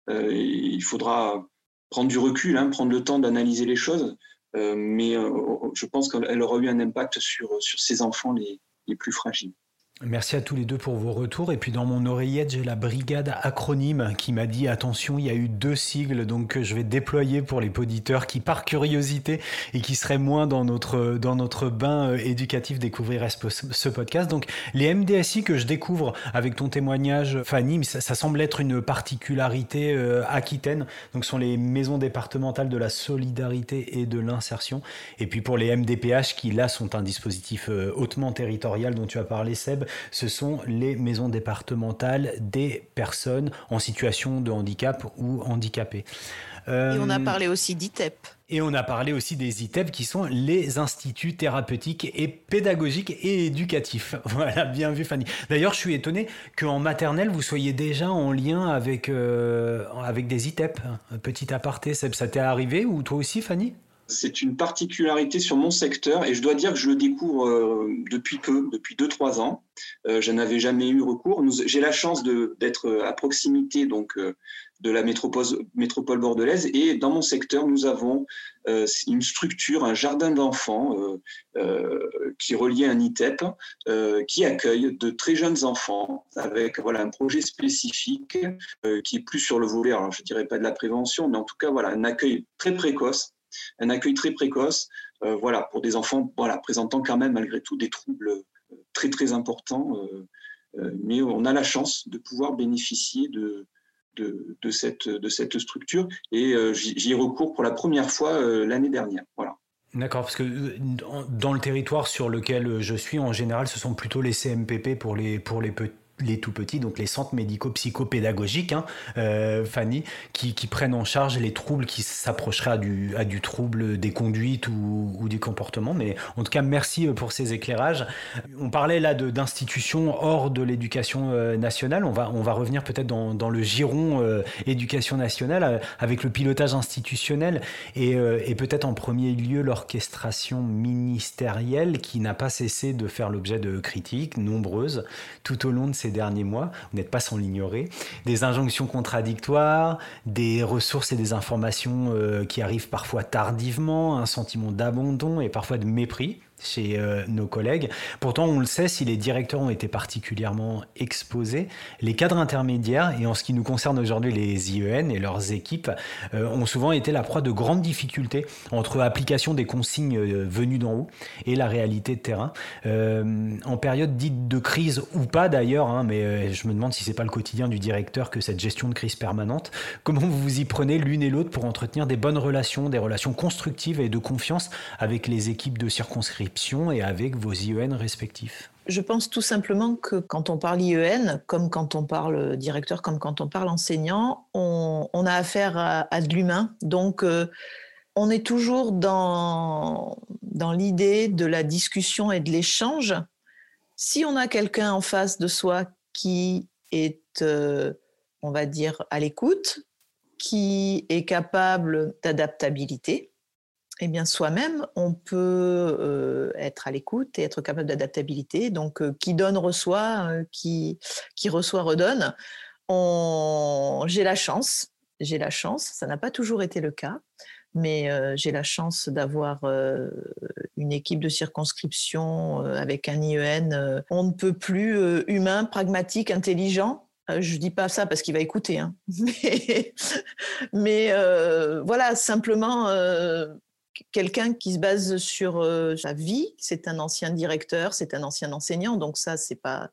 Euh, il faudra prendre du recul, hein, prendre le temps d'analyser les choses, euh, mais euh, je pense qu'elle aura eu un impact sur, sur ces enfants les, les plus fragiles. Merci à tous les deux pour vos retours. Et puis dans mon oreillette, j'ai la brigade acronyme qui m'a dit attention, il y a eu deux sigles, donc je vais déployer pour les auditeurs qui, par curiosité et qui seraient moins dans notre, dans notre bain euh, éducatif, découvriraient ce, podcast. Donc les MDSI que je découvre avec ton témoignage, Fanny, ça, semble être une particularité euh, aquitaine. Donc ce sont les maisons départementales de la solidarité et de l'insertion. Et puis pour les MDPH qui là sont un dispositif euh, hautement territorial dont tu as parlé, Seb, Ce sont les maisons départementales des personnes en situation de handicap ou handicapées. et on a parlé aussi d'ITEP. Et on a parlé aussi des ITEP qui sont les instituts thérapeutiques et pédagogiques et éducatifs. Voilà, bien vu Fanny. D'ailleurs, je suis étonné qu'en maternelle, vous soyez déjà en lien avec, euh, avec des ITEP. Petit aparté, ça t'est arrivé ou toi aussi Fanny? C'est une particularité sur mon secteur et je dois dire que je le découvre euh, depuis peu, depuis 2-3 ans. Euh, je n'avais jamais eu recours. J'ai la chance d'être à proximité donc de la métropole, bordelaise. Et dans mon secteur, nous avons euh, une structure, un jardin d'enfants euh, euh, qui relie un ITEP, qui accueille de très jeunes enfants avec voilà, un projet spécifique qui est plus sur le volet, alors je ne dirais pas de la prévention, mais en tout cas, voilà, un accueil très précoce, un accueil très précoce, voilà, pour des enfants voilà, présentant quand même malgré tout des troubles très très importants. mais on a la chance de pouvoir bénéficier de, de, cette, de cette structure et euh, j'y recours pour la première fois euh, l'année dernière. Voilà. D'accord, parce que euh, dans le territoire sur lequel je suis, en général, ce sont plutôt les CMPP pour les, pour les petits les tout petits, donc les centres médico-psychopédagogiques, hein, euh, Fanny, qui, prennent en charge les troubles qui s'approcheraient à du, trouble des conduites ou, ou, du comportement. Mais en tout cas, merci euh, pour ces éclairages. On parlait là d'institutions hors de l'éducation euh, nationale. On va, on va revenir peut-être dans, dans, le giron éducation nationale avec le pilotage institutionnel et, et peut-être en premier lieu l'orchestration ministérielle qui n'a pas cessé de faire l'objet de critiques nombreuses tout au long de ces derniers mois, vous n'êtes pas sans l'ignorer, des injonctions contradictoires, des ressources et des informations euh, qui arrivent parfois tardivement, un sentiment d'abandon et parfois de mépris chez euh, nos collègues. Pourtant, on le sait, si les directeurs ont été particulièrement exposés, les cadres intermédiaires, et en ce qui nous concerne aujourd'hui les IEN et leurs équipes, euh, ont souvent été la proie de grandes difficultés entre application des consignes euh, venues d'en haut et la réalité de terrain. en période dite de crise ou pas d'ailleurs, hein, mais je me demande si c'est pas le quotidien du directeur que cette gestion de crise permanente. Comment vous vous y prenez l'une et l'autre pour entretenir des bonnes relations, des relations constructives et de confiance avec les équipes de circonscription? Et avec vos IEN respectifs je pense tout simplement que quand on parle IEN, comme quand on parle directeur, comme quand on parle enseignant, on, a affaire à, de l'humain. Donc, euh, on est toujours dans, dans l'idée de la discussion et de l'échange. Si on a quelqu'un en face de soi qui est, euh, on va dire, à l'écoute, qui est capable d'adaptabilité, eh bien, soi-même, on peut euh, être à l'écoute et être capable d'adaptabilité. Donc, euh, qui donne reçoit, euh, qui, qui reçoit redonne. J'ai la chance, j'ai la chance, ça n'a pas toujours été le cas, mais j'ai la chance d'avoir une équipe de circonscription avec un IEN. on ne peut plus humain, pragmatique, intelligent. Je dis pas ça parce qu'il va écouter, hein. mais voilà, simplement quelqu'un qui se base sur euh, sa vie. C'est un ancien directeur, c'est un ancien enseignant, donc ça, c'est pas,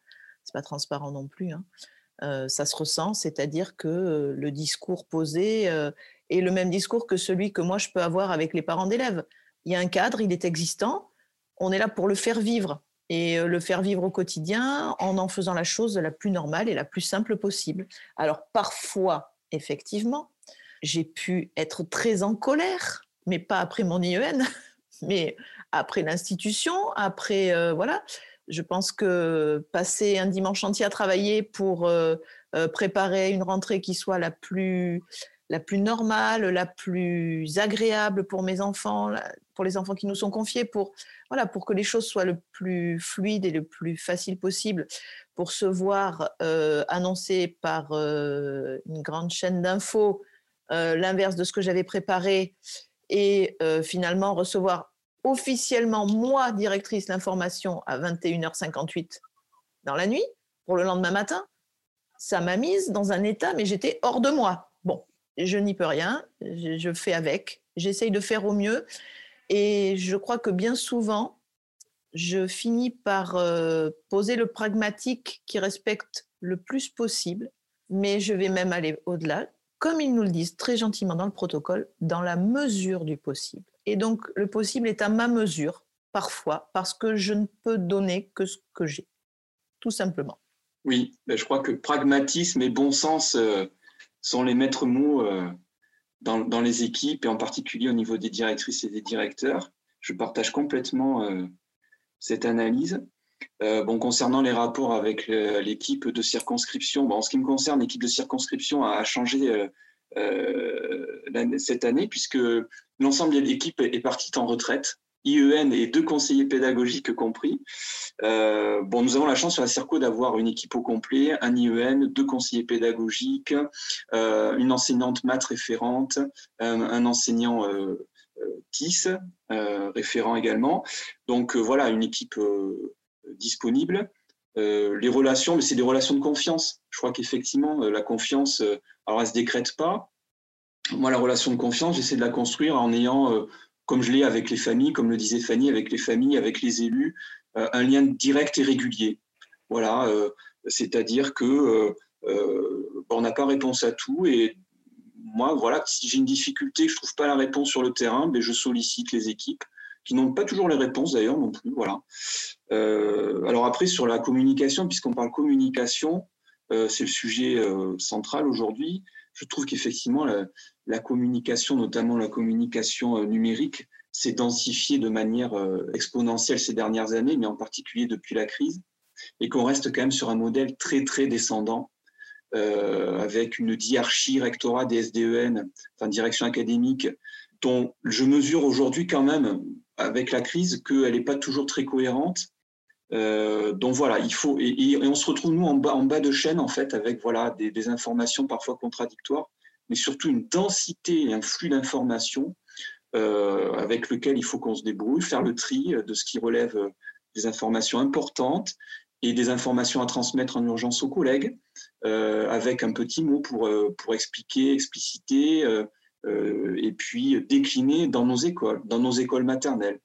pas transparent non plus. Hein. Euh, ça se ressent, c'est-à-dire que euh, le discours posé est le même discours que celui que moi je peux avoir avec les parents d'élèves. Il y a un cadre, il est existant, on est là pour le faire vivre et le faire vivre au quotidien en en faisant la chose la plus normale et la plus simple possible. Alors parfois, effectivement, j'ai pu être très en colère mais pas après mon IEN, mais après l'institution, après euh, voilà. Je pense que passer un dimanche entier à travailler pour euh, euh, préparer une rentrée qui soit la plus la plus normale, la plus agréable pour mes enfants, pour les enfants qui nous sont confiés, pour voilà, pour que les choses soient le plus fluides et le plus facile possible, pour se voir annoncé par une grande chaîne d'infos l'inverse de ce que j'avais préparé et euh, finalement recevoir officiellement, moi, directrice, l'information à 21h58 dans la nuit, pour le lendemain matin, ça m'a mise dans un état, mais j'étais hors de moi. Bon, je n'y peux rien, je, fais avec, j'essaye de faire au mieux, et je crois que bien souvent, je finis par euh, poser le pragmatique qui respecte le plus possible, mais je vais même aller au-delà comme ils nous le disent très gentiment dans le protocole, dans la mesure du possible. Et donc, le possible est à ma mesure, parfois, parce que je ne peux donner que ce que j'ai. tout simplement. Oui, ben, je crois que pragmatisme et bon sens euh, sont les maîtres mots euh, dans, les équipes et en particulier au niveau des directrices et des directeurs. Je partage complètement euh, cette analyse. Bon, concernant les rapports avec l'équipe de circonscription, en ce qui me concerne, l'équipe de circonscription a, changé cette année puisque l'ensemble de l'équipe est partie en retraite. IEN et deux conseillers pédagogiques compris. Euh, bon, nous avons la chance sur la CIRCO d'avoir une équipe au complet, un IEN, deux conseillers pédagogiques, euh, une enseignante maths référente, un, enseignant euh, TIS référent également. Donc voilà, une équipe disponible. les relations, mais c'est des relations de confiance. Je crois qu'effectivement, la confiance, alors elle se décrète pas. Moi, la relation de confiance, j'essaie de la construire en ayant comme je l'ai avec les familles, comme le disait Fanny, avec les familles, avec les élus, euh, un lien direct et régulier. Voilà, euh, c'est-à-dire que euh, on n'a pas réponse à tout et moi, voilà, si j'ai une difficulté, je trouve pas la réponse sur le terrain, ben je sollicite les équipes qui n'ont pas toujours les réponses d'ailleurs non plus. Voilà. alors après sur la communication, puisqu'on parle communication, c'est le sujet central aujourd'hui. Je trouve qu'effectivement la, communication, notamment la communication euh, numérique, s'est densifiée de manière euh, exponentielle ces dernières années, mais en particulier depuis la crise, et qu'on reste quand même sur un modèle très, très descendant, euh, avec une diarchie rectorat des SDEN, enfin direction académique, dont je mesure aujourd'hui quand même, avec la crise, qu'elle n'est pas toujours très cohérente. donc voilà, il faut et, on se retrouve nous en bas, de chaîne en fait avec voilà des informations parfois contradictoires mais surtout une densité et un flux d'informations euh, avec lequel il faut qu'on se débrouille, faire le tri de ce qui relève des informations importantes et des informations à transmettre en urgence aux collègues, euh, avec un petit mot pour, euh, pour expliquer, expliciter, et puis décliner dans nos écoles, dans nos écoles maternelles.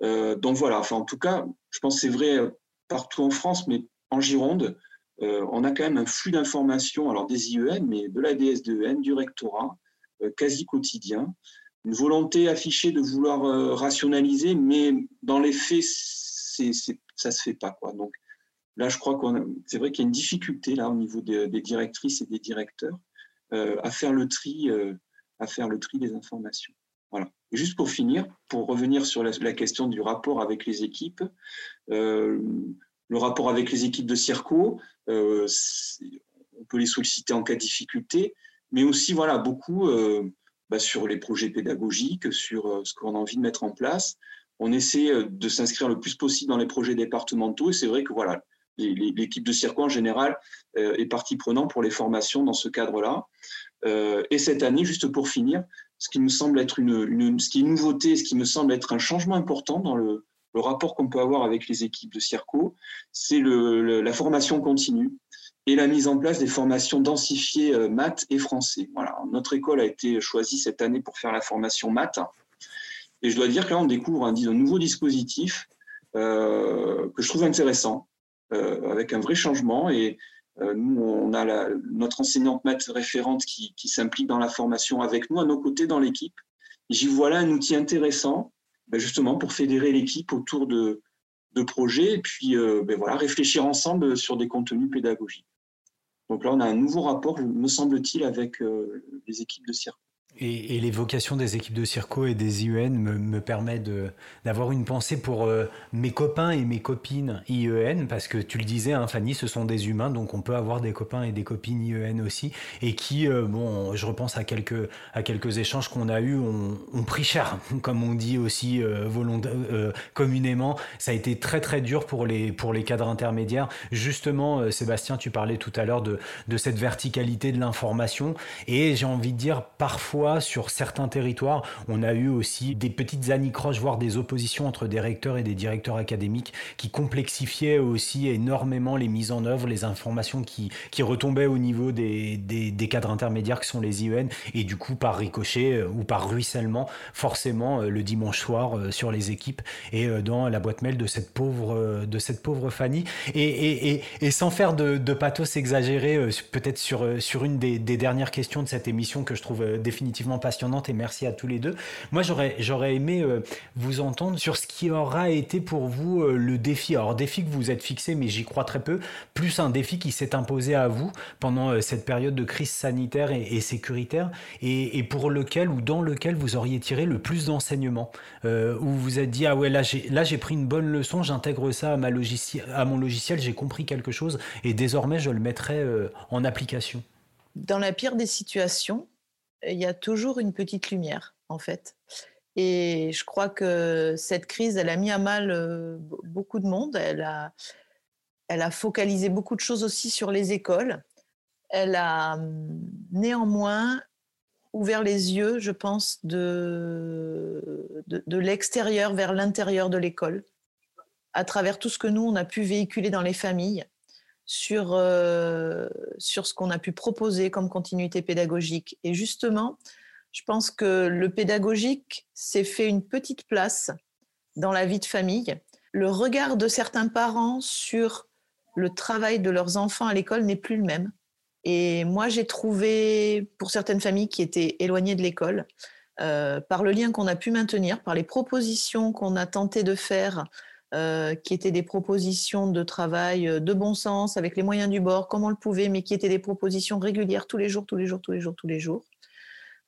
donc voilà, enfin, en tout cas, je pense que c'est vrai partout en France, mais en Gironde, euh, on a quand même un flux d'informations, alors des IEN, mais de la DSDEN, du rectorat, euh, quasi quotidien. Une volonté affichée de vouloir euh, rationaliser, mais dans les faits, ça ne se fait pas. Donc là, je crois qu'on c'est vrai qu'il y a une difficulté là au niveau des, directrices et des directeurs à faire le tri, à faire le tri des informations. Voilà. juste pour finir, pour revenir sur la, question du rapport avec les équipes, le rapport avec les équipes de Circo, euh, on peut les solliciter en cas de difficulté, mais aussi voilà, beaucoup euh, bah, sur les projets pédagogiques, sur euh, ce qu'on a envie de mettre en place. On essaie de s'inscrire le plus possible dans les projets départementaux et c'est vrai que voilà, l'équipe de Circo en général est partie prenante pour les formations dans ce cadre-là. et cette année, juste pour finir, ce qui me semble être une, une, ce qui est une nouveauté, ce qui me semble être un changement important dans le, rapport qu'on peut avoir avec les équipes de CIRCO, c'est la formation continue et la mise en place des formations densifiées euh, maths et français. Voilà, notre école a été choisie cette année pour faire la formation maths. Et je dois dire que là, on découvre un, nouveau dispositif euh, que je trouve intéressant, euh, avec un vrai changement. Et nous, on a notre enseignante maths référente qui, s'implique dans la formation avec nous, à nos côtés dans l'équipe. J'y vois là un outil intéressant ben, justement pour fédérer l'équipe autour de, de, projets et puis euh, ben voilà, réfléchir ensemble sur des contenus pédagogiques. Donc là, on a un nouveau rapport, me semble-t-il, avec euh, les équipes de cirque. Et, et, l'évocation des équipes de circo et des IEN me, me permet d'avoir une pensée pour euh, mes copains et mes copines IEN, parce que tu le disais, hein, Fanny, ce sont des humains, donc on peut avoir des copains et des copines IEN aussi, et qui, euh, bon, je repense à quelques, échanges qu'on a eus, ont, on pris cher, comme on dit aussi euh, communément. Ça a été très très dur pour les, pour les cadres intermédiaires. Justement, Sébastien, tu parlais tout à l'heure de cette verticalité de l'information, et j'ai envie de dire, parfois, sur certains territoires, on a eu aussi des petites anicroches, voire des oppositions entre des recteurs et des directeurs académiques qui complexifiaient aussi énormément les mises en œuvre, les informations qui, retombaient au niveau des, cadres intermédiaires qui sont les IEN, et du coup, par ricochet euh, ou par ruissellement, forcément, euh, le dimanche soir euh, sur les équipes et dans la boîte mail de cette pauvre, Fanny. Et, sans faire de, pathos exagéré, peut-être sur, sur une des, des, dernières questions de cette émission que je trouve définitivement passionnante et merci à tous les deux. Moi, j'aurais, j'aurais aimé euh, vous entendre sur ce qui aura été pour vous euh, le défi. Alors, défi que vous êtes fixé, mais j'y crois très peu, plus un défi qui s'est imposé à vous pendant euh, cette période de crise sanitaire et, sécuritaire et, pour lequel ou dans lequel vous auriez tiré le plus d'enseignements. où vous êtes dit, ah ouais, là j'ai, là, j'ai pris une bonne leçon, j'intègre ça à, ma à mon logiciel, j'ai compris quelque chose et désormais je le mettrai en application. Dans la pire des situations, il y a toujours une petite lumière, en fait. Et je crois que cette crise, elle a mis à mal beaucoup de monde. Elle a, elle a focalisé beaucoup de choses aussi sur les écoles. Elle a hum, néanmoins ouvert les yeux, je pense, de, de, de l'extérieur vers l'intérieur de l'école, à travers tout ce que nous, on a pu véhiculer dans les familles, sur, euh, sur ce qu'on a pu proposer comme continuité pédagogique. Et justement, je pense que le pédagogique s'est fait une petite place dans la vie de famille. Le regard de certains parents sur le travail de leurs enfants à l'école n'est plus le même. Et moi, j'ai trouvé, pour certaines familles qui étaient éloignées de l'école, euh, par le lien qu'on a pu maintenir, par les propositions qu'on a tenté de faire euh, qui étaient des propositions de travail euh, de bon sens, avec les moyens du bord, comme on le pouvait, mais qui étaient des propositions régulières tous les jours, tous les jours, tous les jours, tous les jours,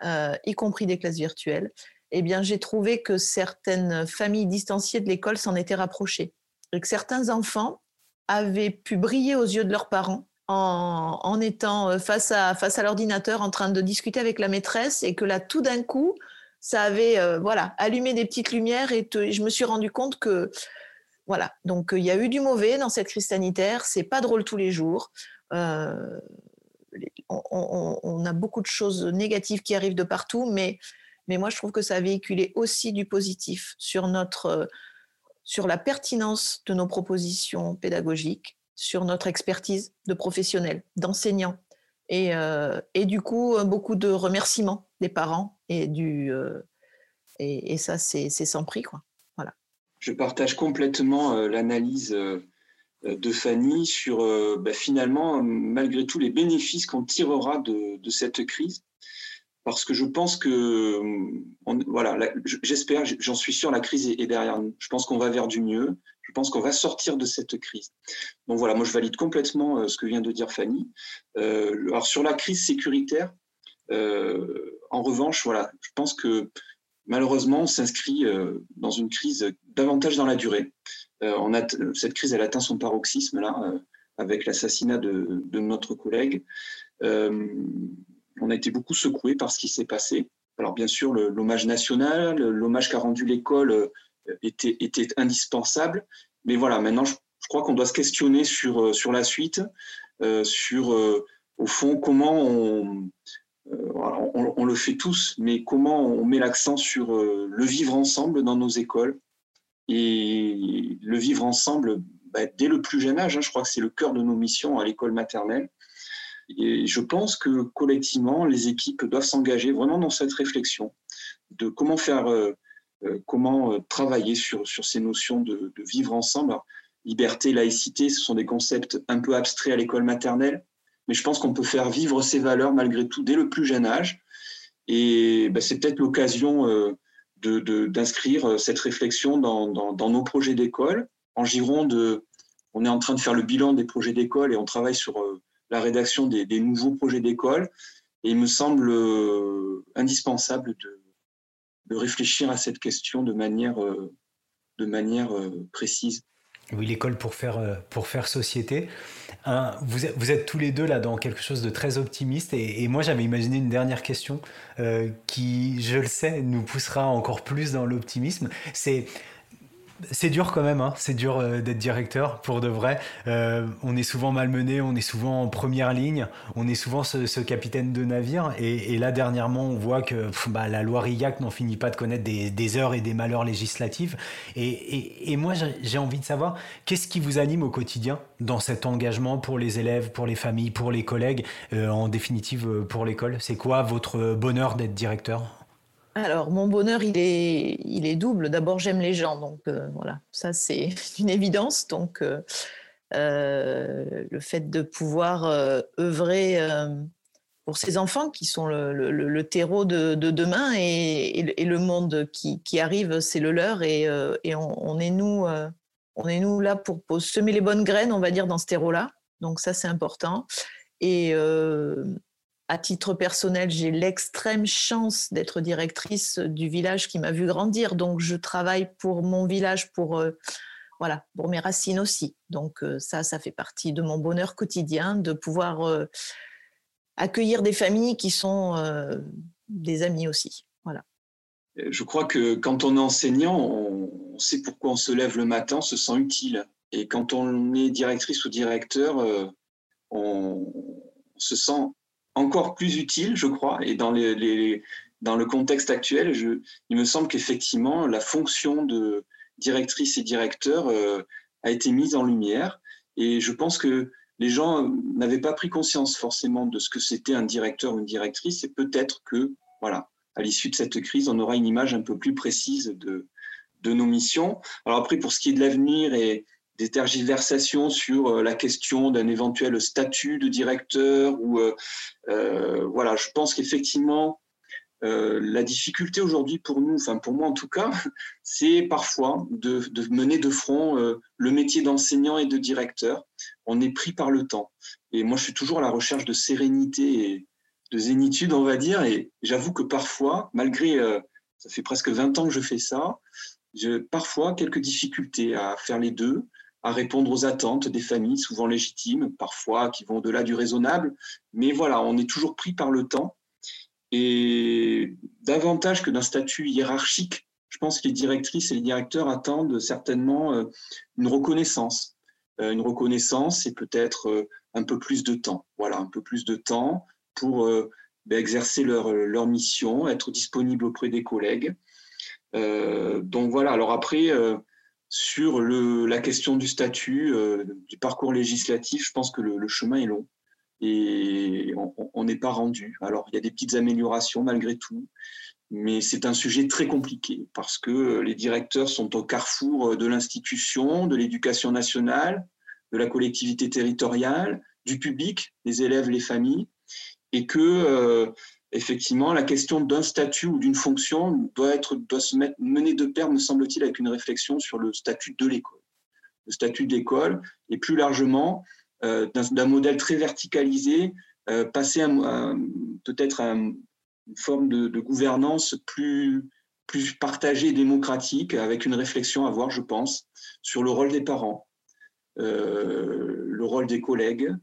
euh, y compris des classes virtuelles, eh bien, j'ai trouvé que certaines familles distanciées de l'école s'en étaient rapprochées. Et que certains enfants avaient pu briller aux yeux de leurs parents en, étant face à, face à l'ordinateur en train de discuter avec la maîtresse et que là, tout d'un coup, ça avait voilà, allumé des petites lumières et je me suis rendu compte que voilà, donc euh, il y a eu du mauvais dans cette crise sanitaire, c'est pas drôle tous les jours. Euh, on, a beaucoup de choses négatives qui arrivent de partout, mais, mais moi je trouve que ça a véhiculé aussi du positif sur, notre, euh, sur la pertinence de nos propositions pédagogiques, sur notre expertise de professionnels, d'enseignants. Et, et, du coup, beaucoup de remerciements des parents et, du, et, et ça, c'est sans prix. Quoi je partage complètement euh, l'analyse euh, de Fanny sur euh, bah, finalement, malgré tout, les bénéfices qu'on tirera de, cette crise. Parce que je pense que, voilà, j'espère, j'en suis sûr, la crise est, derrière nous. Je pense qu'on va vers du mieux. Je pense qu'on va sortir de cette crise. Donc voilà, moi je valide complètement ce que vient de dire Fanny. alors sur la crise sécuritaire, en revanche, voilà, je pense que malheureusement, s'inscrit euh, dans une crise davantage dans la durée. Euh, cette crise, elle atteint son paroxysme là, euh, avec l'assassinat de, notre collègue. on a été beaucoup secoué par ce qui s'est passé. Alors bien sûr, l'hommage national, l'hommage qu'a rendu l'école était, indispensable. Mais voilà, maintenant, je, crois qu'on doit se questionner sur la suite, sur, au fond, comment on, on, le fait tous, mais comment on met l'accent sur euh, le vivre ensemble dans nos écoles et le vivre ensemble bah, dès le plus jeune âge. Hein. je crois que c'est le cœur de nos missions à l'école maternelle. Et je pense que collectivement, les équipes doivent s'engager vraiment dans cette réflexion de comment faire, euh, euh, comment travailler sur, sur ces notions de, vivre ensemble. liberté, laïcité, ce sont des concepts un peu abstraits à l'école maternelle, mais je pense qu'on peut faire vivre ces valeurs malgré tout dès le plus jeune âge. Et ben, c'est peut-être l'occasion euh, d'inscrire euh, cette réflexion dans, nos projets d'école. En Gironde, on est en train de faire le bilan des projets d'école et on travaille sur euh, la rédaction des, nouveaux projets d'école. Et il me semble indispensable de, de, réfléchir à cette question de manière, de manière précise. Oui, l'école pour faire, euh, pour faire société. vous, êtes, vous, êtes, tous les deux là dans quelque chose de très optimiste et, moi j'avais imaginé une dernière question euh, qui, je le sais, nous poussera encore plus dans l'optimisme. C'est c'est dur quand même, hein. c'est dur euh, d'être directeur pour de vrai. Euh, on est souvent malmené, on est souvent en première ligne, on est souvent ce, capitaine de navire. Et, là, dernièrement, on voit que bah, la loi RIAC n'en finit pas de connaître des, heures et des malheurs législatifs. Et, moi, j'ai envie de savoir, qu'est-ce qui vous anime au quotidien dans cet engagement pour les élèves, pour les familles, pour les collègues, euh, en définitive pour l'école? C'est quoi votre bonheur d'être directeur? Alors, mon bonheur, il est, il est double. D'abord, j'aime les gens, donc euh, voilà, ça c'est une évidence. Donc, euh, euh, le fait de pouvoir œuvrer pour ces enfants qui sont le, terreau de, demain et, le monde qui, arrive, c'est le leur et, on, est nous, on est nous là pour, semer les bonnes graines, on va dire, dans ce terreau-là. Donc ça, c'est important. Et à titre personnel, j'ai l'extrême chance d'être directrice du village qui m'a vu grandir. Donc, je travaille pour mon village, pour, euh, voilà, pour mes racines aussi. Donc, euh, ça, ça fait partie de mon bonheur quotidien de pouvoir euh, accueillir des familles qui sont des amis aussi. Voilà. Je crois que quand on est enseignant, on sait pourquoi on se lève le matin, on se sent utile. Et quand on est directrice ou directeur, on se sent encore plus utile, je crois, et dans, les, dans le contexte actuel, je, il me semble qu'effectivement, la fonction de directrice et directeur euh, a été mise en lumière. Et je pense que les gens n'avaient pas pris conscience forcément de ce que c'était un directeur ou une directrice. Et peut-être que, voilà, à l'issue de cette crise, on aura une image un peu plus précise de, de nos missions. Alors après, pour ce qui est de l'avenir et, des tergiversations sur euh, la question d'un éventuel statut de directeur ou euh, euh, voilà, je pense qu'effectivement la difficulté aujourd'hui pour nous, enfin pour moi en tout cas, c'est parfois de, mener de front le métier d'enseignant et de directeur. On est pris par le temps. Et moi, je suis toujours à la recherche de sérénité et de zénitude, on va dire. Et j'avoue que parfois, malgré, ça fait presque 20 ans que je fais ça, j'ai parfois quelques difficultés à faire les deux à répondre aux attentes des familles, souvent légitimes, parfois qui vont au-delà du raisonnable. Mais voilà, on est toujours pris par le temps. Et davantage que d'un statut hiérarchique, je pense que les directrices et les directeurs attendent certainement euh, une reconnaissance. Euh, une reconnaissance et peut-être euh, un peu plus de temps. Voilà, un peu plus de temps pour ben, exercer leur, leur mission, être disponible auprès des collègues. donc voilà, alors après, sur la question du statut, euh, du parcours législatif, je pense que le, chemin est long et on n'est pas rendu. Alors, il y a des petites améliorations malgré tout, mais c'est un sujet très compliqué parce que les directeurs sont au carrefour de l'institution, de l'éducation nationale, de la collectivité territoriale, du public, les élèves, les familles, et que euh, effectivement, la question d'un statut ou d'une fonction doit, être, doit se mettre, mener de pair, me semble-t-il, avec une réflexion sur le statut de l'école. Le statut de l'école et plus largement euh, d'un modèle très verticalisé, euh, passer peut-être à une forme de, gouvernance plus, plus partagée et démocratique, avec une réflexion à avoir, je pense, sur le rôle des parents, euh, le rôle des collègues,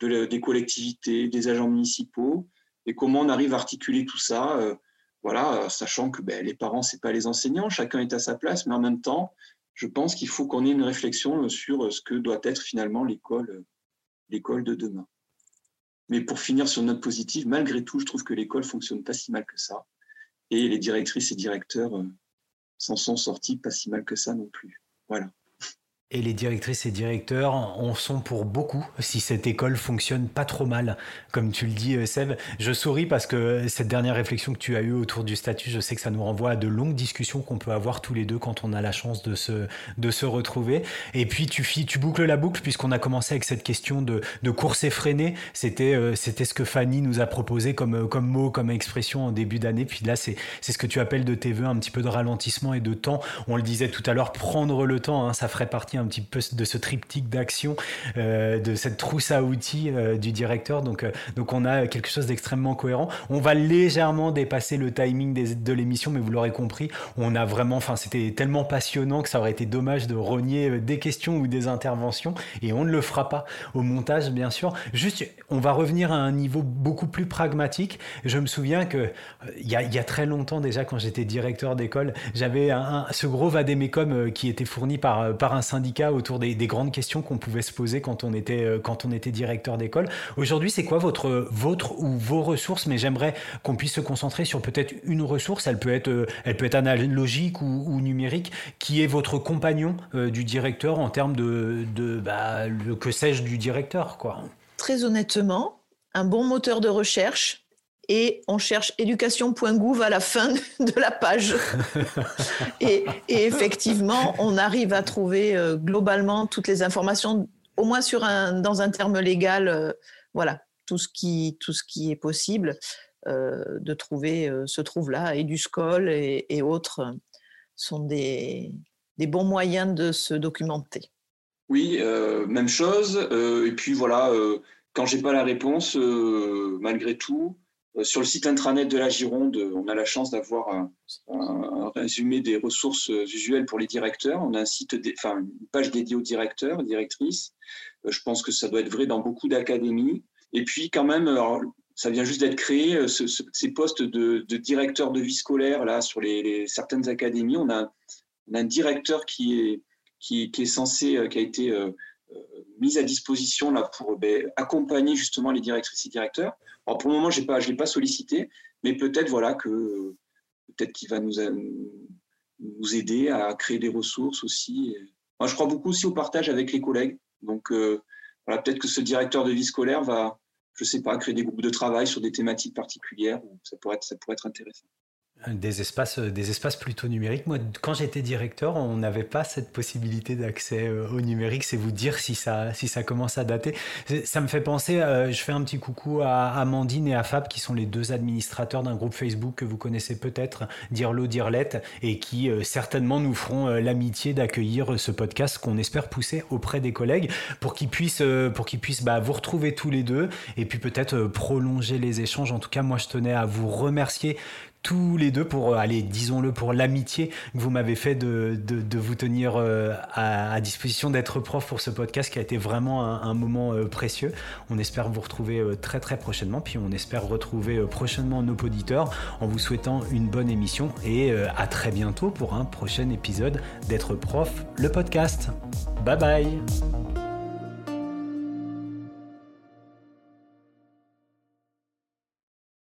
des collectivités, des agents municipaux, et comment on arrive à articuler tout ça, euh, voilà, sachant que ben, les parents, c'est pas les enseignants, chacun est à sa place, mais en même temps, je pense qu'il faut qu'on ait une réflexion sur ce que doit être finalement l'école, l'école de demain. Mais pour finir sur une note positive, malgré tout, je trouve que l'école fonctionne pas si mal que ça, et les directrices et directeurs euh, s'en sont sortis pas si mal que ça non plus. Voilà. Et les directrices et directeurs en sont pour beaucoup si cette école fonctionne pas trop mal, comme tu le dis, euh, Seb. Je souris parce que cette dernière réflexion que tu as eue autour du statut, je sais que ça nous renvoie à de longues discussions qu'on peut avoir tous les deux quand on a la chance de se, de se retrouver. Et puis tu, tu boucles la boucle puisqu'on a commencé avec cette question de, de course effrénée. C'était, euh, c'était ce que Fanny nous a proposé comme, comme mot, comme expression en début d'année. Puis là, c'est ce que tu appelles de tes voeux un petit peu de ralentissement et de temps. On le disait tout à l'heure, prendre le temps, hein, ça ferait partie un petit peu de ce triptyque d'action, euh, de cette trousse à outils euh, du directeur. Donc, euh, donc on a quelque chose d'extrêmement cohérent. On va légèrement dépasser le timing de l'émission, mais vous l'aurez compris, on a vraiment, enfin c'était tellement passionnant que ça aurait été dommage de renier des questions ou des interventions, et on ne le fera pas au montage, bien sûr. Juste, on va revenir à un niveau beaucoup plus pragmatique. Je me souviens que il y, a, très longtemps déjà, quand j'étais directeur d'école, j'avais un, ce gros vadémécum qui était fourni par, par un syndicat autour des, grandes questions qu'on pouvait se poser quand on était, euh, quand on était directeur d'école. Aujourd'hui, c'est quoi votre, votre ou vos ressources? Mais j'aimerais qu'on puisse se concentrer sur peut-être une ressource. Elle peut être, euh, elle peut être analogique ou, numérique, qui est votre compagnon euh, du directeur en termes de, de bah, que sais-je du directeur, quoi? Très honnêtement, un bon moteur de recherche et on cherche éducation.gouv à la fin de la page. et, effectivement, on arrive à trouver euh, globalement toutes les informations, au moins sur un, dans un terme légal, euh, voilà, tout ce qui, tout ce qui est possible de trouver se trouve là. Et du SCOL et, et autres sont des, des bons moyens de se documenter. Oui, même chose. et puis voilà, quand j'ai pas la réponse, malgré tout, euh, sur le site intranet de la Gironde, on a la chance d'avoir un, résumé des ressources usuelles pour les directeurs. On a une page dédiée aux directeurs, directrices. Euh, je pense que ça doit être vrai dans beaucoup d'académies. Et puis, quand même, ça vient juste d'être créé, euh, ces postes de, directeur de vie scolaire là sur certaines académies. On a, un directeur qui, est censé, qui a été mis à disposition là pour ben, accompagner justement les directrices et directeurs. Alors pour le moment, pas, je ne l'ai pas sollicité, mais peut-être voilà que peut-être qu'il va nous, aider à créer des ressources aussi. Moi, je crois beaucoup aussi au partage avec les collègues. Donc euh, voilà, peut-être que ce directeur de vie scolaire va, je ne sais pas, créer des groupes de travail sur des thématiques particulières. Ça pourrait être intéressant. Des espaces, euh, des espaces plutôt numériques. Moi, quand j'étais directeur, on n'avait pas cette possibilité d'accès euh, au numérique. C'est vous dire si ça, si ça commence à dater. Ça me fait penser, euh, je fais un petit coucou à Amandine et à Fab, qui sont les deux administrateurs d'un groupe Facebook que vous connaissez peut-être, Dirlo Dirlette, et qui certainement nous feront l'amitié d'accueillir ce podcast qu'on espère pousser auprès des collègues pour qu'ils puissent, pour qu'ils puissent bah, vous retrouver tous les deux et puis peut-être prolonger les échanges. En tout cas, moi, je tenais à vous remercier tous les deux pour, euh, aller, disons-le, pour l'amitié que vous m'avez fait de, vous tenir euh, à, disposition, d'être prof pour ce podcast qui a été vraiment un, moment euh, précieux. On espère vous retrouver très très prochainement, puis on espère retrouver prochainement nos auditeurs en vous souhaitant une bonne émission et à très bientôt pour un prochain épisode d'être prof, le podcast. Bye bye